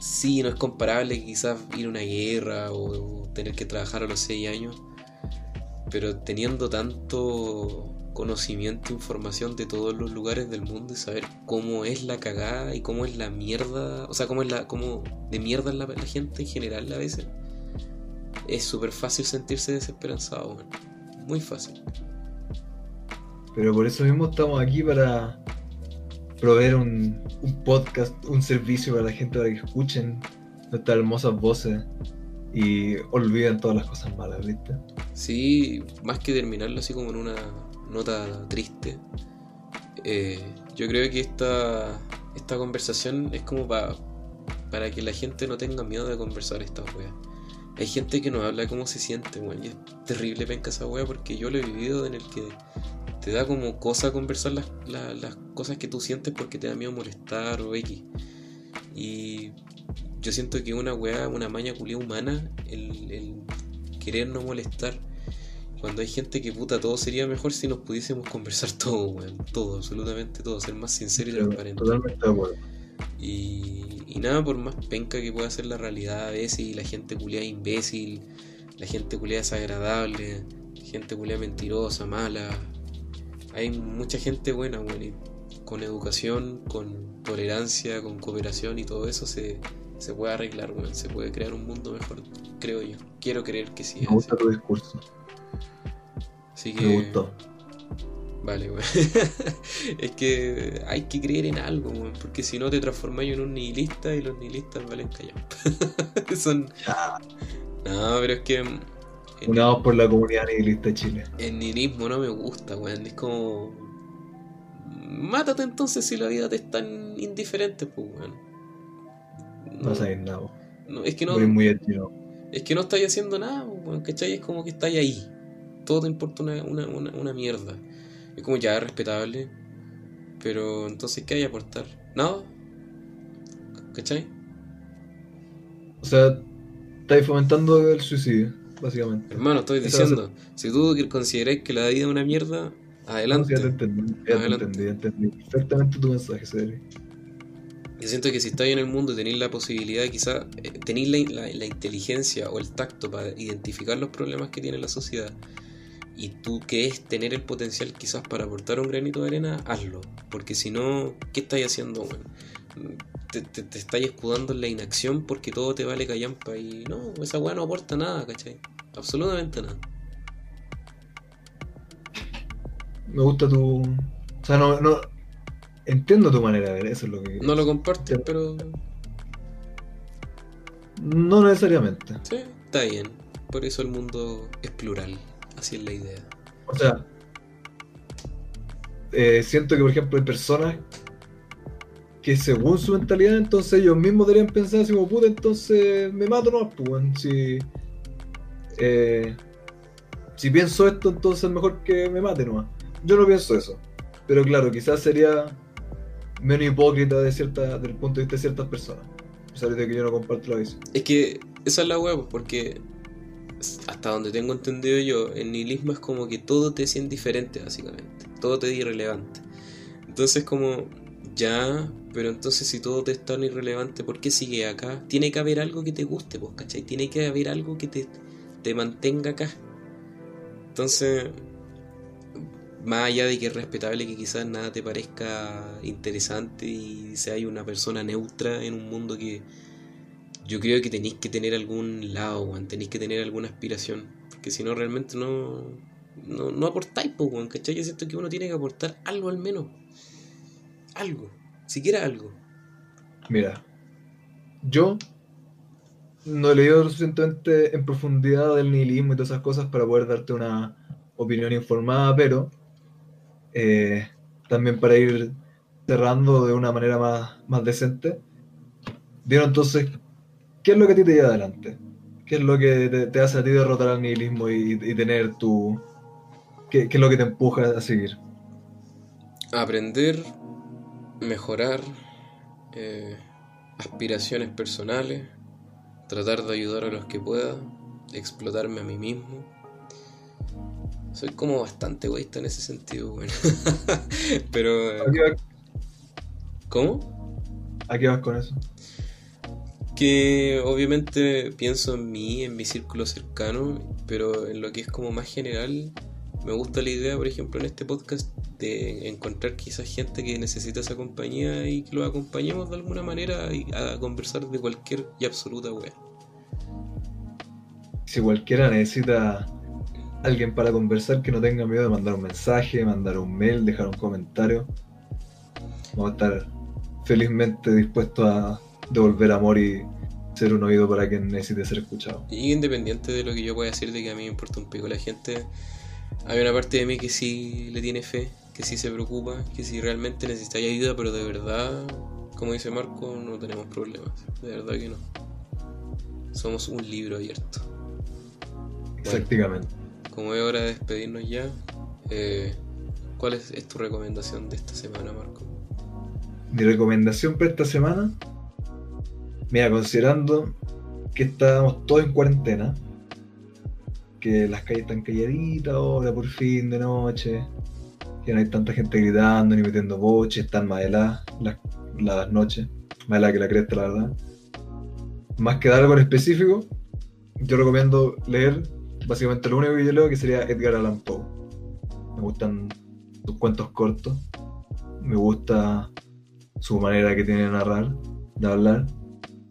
sí no es comparable quizás ir a una guerra o, tener que trabajar a los 6 años, pero teniendo tanto conocimiento, información de todos los lugares del mundo y saber cómo es la cagada y cómo es la mierda, o sea, cómo es la, cómo de mierda la, la gente en general a veces, es súper fácil sentirse desesperanzado, muy fácil. Pero por eso mismo estamos aquí para proveer un, podcast, un servicio para la gente para que escuchen nuestras hermosas voces y olviden todas las cosas malas, ¿viste? Sí, más que terminarlo así como en una nota triste, eh, yo creo que esta, esta conversación es como para para que la gente no tenga miedo de conversar esta weas. Hay gente que nos habla de cómo se siente, weón, y es terrible penca esa wea porque yo lo he vivido en el que te da como cosa conversar las, las, cosas que tú sientes porque te da miedo molestar o X. Y yo siento que una weá, una maña culia humana, el, el, querer no molestar. Cuando hay gente que puta, todo sería mejor si nos pudiésemos conversar <laughs> todo, weón. Todo, absolutamente todo. Ser más sincero y transparente. Totalmente de Y, y, nada, por más penca que pueda ser la realidad a veces, y la gente culia imbécil, la gente culia desagradable, gente culia mentirosa, mala, hay mucha gente buena, bueno, con educación, con tolerancia, con cooperación y todo eso se, se puede arreglar, bueno, se puede crear un mundo mejor, creo yo. Quiero creer que sí. Me gusta tu discurso. Así que... Me gustó. Vale, bueno. <laughs> es que hay que creer en algo, bueno, porque si no te transformas en un nihilista y los nihilistas valen callar. <laughs> Son... No, pero es que Unados por la comunidad nihilista de Chile. El nihilismo no me gusta, weón. Es como. Mátate entonces si la vida te es tan indiferente, pues, weón. No, sabes nada. No, es que no. Muy, Es que no estáis haciendo nada, weón. ¿Cachai? Es como que estáis ahí. Todo te importa una, una, una, una mierda. Es como ya respetable. Pero entonces, ¿qué hay a aportar? Nada. ¿Cachai? O sea, estáis fomentando el suicidio básicamente. Hermano, estoy diciendo, si tú consideráis que la vida es una mierda, adelante. ya te entendí, ya Te entendí, entendí perfectamente tu mensaje, serio. Yo siento que si estáis en el mundo y tenéis la posibilidad, quizás eh, tenéis la, la, inteligencia o el tacto para identificar los problemas que tiene la sociedad, y tú que es tener el potencial quizás para aportar un granito de arena, hazlo. Porque si no, ¿qué estáis haciendo, bueno? Te, te, estáis escudando en la inacción porque todo te vale callampa y no, esa weá no aporta nada, ¿cachai? Absolutamente nada. Me gusta tu... O sea, no, no... Entiendo tu manera de ver, eso es lo que... No lo compartes, pero... No necesariamente. Sí, está bien. Por eso el mundo es plural. Así es la idea. O sea, eh, siento que, por ejemplo, hay personas que según su mentalidad, entonces ellos mismos deberían pensar así como puta, entonces me mato no pues. Si, eh, si pienso esto, entonces mejor que me mate nomás. Yo no pienso eso. Pero claro, quizás sería menos hipócrita de cierta, del punto de vista de ciertas personas. A pesar de que yo no comparto la visión. Es que esa es la hueá, pues, porque hasta donde tengo entendido yo, el nihilismo es como que todo te es indiferente, básicamente. Todo te es irrelevante. Entonces, como, ya, pero entonces si todo te es tan irrelevante, ¿por qué sigue acá? Tiene que haber algo que te guste, pues, ¿cachai? Tiene que haber algo que te, te mantenga acá. Entonces, más allá de que es respetable que quizás nada te parezca interesante y seas una persona neutra en un mundo que yo creo que tenéis que tener algún lado, tenéis que tener alguna aspiración, porque si no realmente no, no, no aportáis, pues, weón, ¿cachai? Yo siento que uno tiene que aportar algo al menos, algo, siquiera algo. Mira, yo no he leído lo suficientemente en profundidad del nihilismo y todas esas cosas para poder darte una opinión informada, pero eh, también para ir cerrando de una manera más, más decente. Dieron entonces, ¿qué es lo que a ti te lleva adelante? ¿Qué es lo que te, te hace a ti derrotar al nihilismo y, y tener tu... ¿qué, ¿Qué es lo que te empuja a seguir? Aprender, mejorar, eh, aspiraciones personales, tratar de ayudar a los que pueda, explotarme a mí mismo. Soy como bastante egoísta en ese sentido, bueno. <laughs> Pero... ¿A qué, vas, ¿Cómo? a qué vas con eso? Que obviamente pienso en mí, en mi círculo cercano, pero en lo que es como más general, me gusta la idea, por ejemplo, en este podcast, de encontrar quizás gente que necesita esa compañía y que lo acompañemos de alguna manera y a conversar de cualquier y absoluta wea. Si cualquiera necesita alguien para conversar que no tenga miedo de mandar un mensaje, mandar un mail, dejar un comentario. Vamos a estar felizmente dispuestos a devolver amor y ser un oído para quien necesite ser escuchado. Y independiente de lo que yo pueda decir de que a mí me importa un pico la gente, hay una parte de mí que sí le tiene fe, que sí se preocupa, que si realmente necesitáis ayuda, pero de verdad, como dice Marco, no tenemos problemas. De verdad que no. Somos un libro abierto. Exactamente. Como es hora de despedirnos ya, eh, ¿cuál es, es tu recomendación de esta semana, Marco? Mi recomendación para esta semana, mira, considerando que estábamos todos en cuarentena, que las calles están calladitas ahora por fin de noche, que no hay tanta gente gritando ni metiendo boches, están más heladas las, noches, más heladas que la cresta, la verdad. Más que dar algo en específico, yo recomiendo leer básicamente lo único que yo leo que sería Edgar Allan Poe. Me gustan sus cuentos cortos, me gusta su manera que tiene de narrar, de hablar.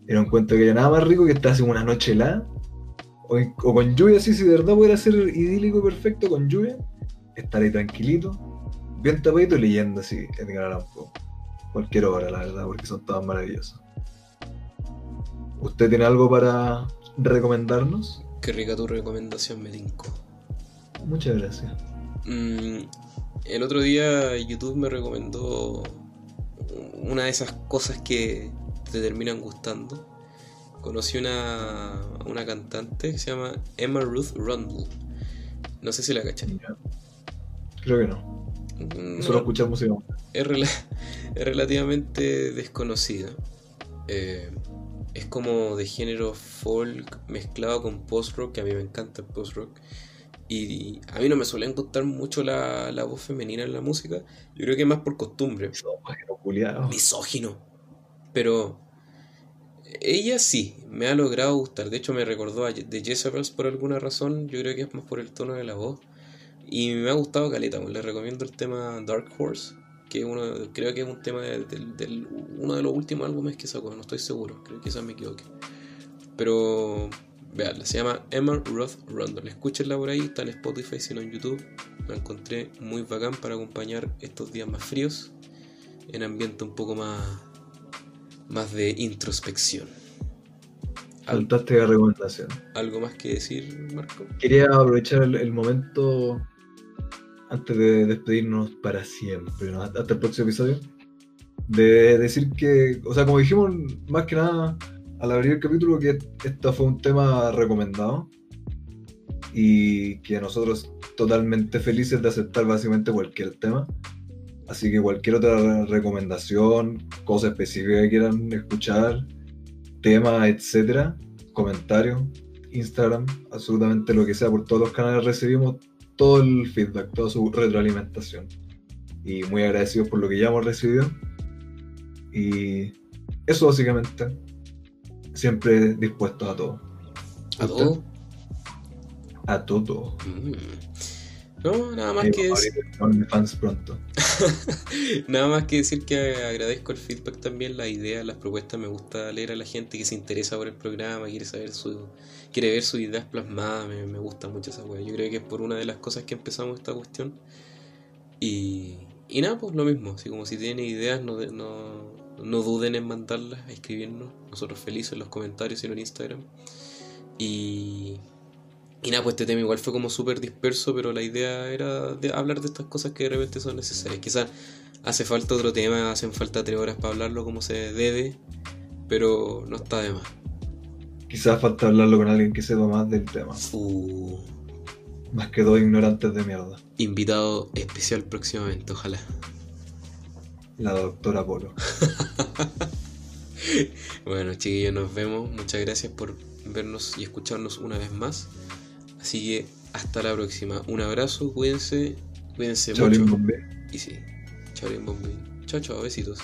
Era un cuento que era nada más rico que está así una noche helada. O, o con lluvia, así, si de verdad pudiera ser idílico y perfecto con lluvia, estar ahí tranquilito, bien tapadito leyendo así Edgar Allan Poe. Cualquier hora, la verdad, porque son todas maravillosas. ¿Usted tiene algo para recomendarnos? Qué rica tu recomendación, Melinco. Muchas gracias. Mm, el otro día YouTube me recomendó una de esas cosas que te terminan gustando. Conocí una, una cantante que se llama Emma Ruth Rundle. No sé si la cachan. Creo que no. Mm, Solo escuchar música. es, rela- <laughs> es relativamente desconocida. Eh, es como de género folk mezclado con post-rock, que a mí me encanta el post-rock. Y a mí no me suelen gustar mucho la, la voz femenina en la música. Yo creo que más por costumbre. Misógino. Misógino. Pero ella sí, me ha logrado gustar. De hecho, me recordó a The Jezebels por alguna razón. Yo creo que es más por el tono de la voz. Y me ha gustado Caleta. pues, Les recomiendo el tema Dark Horse. Que uno, creo que es un tema del- uno de los últimos álbumes que sacó. No estoy seguro. Creo que quizás me equivoque. Pero veanla, se llama Emma Roth Rundle. Escúchenla por ahí, está en Spotify, sino en YouTube. La encontré muy bacán para acompañar estos días más fríos. En ambiente un poco más, más de introspección. Fantástica recomendación. ¿Algo más que decir, Marco? Quería aprovechar el, el momento antes de despedirnos para siempre, ¿no? hasta el próximo episodio, de decir que, o sea, como dijimos más que nada al abrir el capítulo, que esto fue un tema recomendado y que nosotros totalmente felices de aceptar básicamente cualquier tema. Así que cualquier otra recomendación, cosa específica que quieran escuchar, tema, etcétera, comentario, Instagram, absolutamente lo que sea, por todos los canales recibimos todo el feedback, toda su retroalimentación. Y muy agradecidos por lo que ya hemos recibido. Y eso básicamente. Siempre dispuestos a todo. ¿A todo? A todo. Mm. No, nada más que decir, pronto. <laughs> nada más que decir que agradezco el feedback también, las ideas, las propuestas. Me gusta leer a la gente que se interesa por el programa, quiere saber su, quiere ver sus ideas plasmadas. Me, me gusta mucho esa wea. Yo creo que es por una de las cosas que empezamos esta cuestión. Y, y nada, pues lo mismo. Así como si tienen ideas, no, no, no duden en mandarlas, a escribirnos. Nosotros felices en los comentarios y en Instagram. Y, y nada, pues este tema igual fue como súper disperso, pero la idea era de hablar de estas cosas que de repente son necesarias. Quizás hace falta otro tema, hacen falta tres horas para hablarlo como se debe, pero no está de más. Quizás falta hablarlo con alguien que sepa más del tema. Uh, Más que dos ignorantes de mierda. invitado especial próximamente, ojalá. La doctora Polo. <laughs> Bueno, chiquillos, nos vemos. Muchas gracias por vernos y escucharnos una vez más. Así que hasta la próxima. Un abrazo, cuídense, cuídense Chaolín mucho. Bombay. Y sí, chao, bien, bombín. Chao, chao, besitos.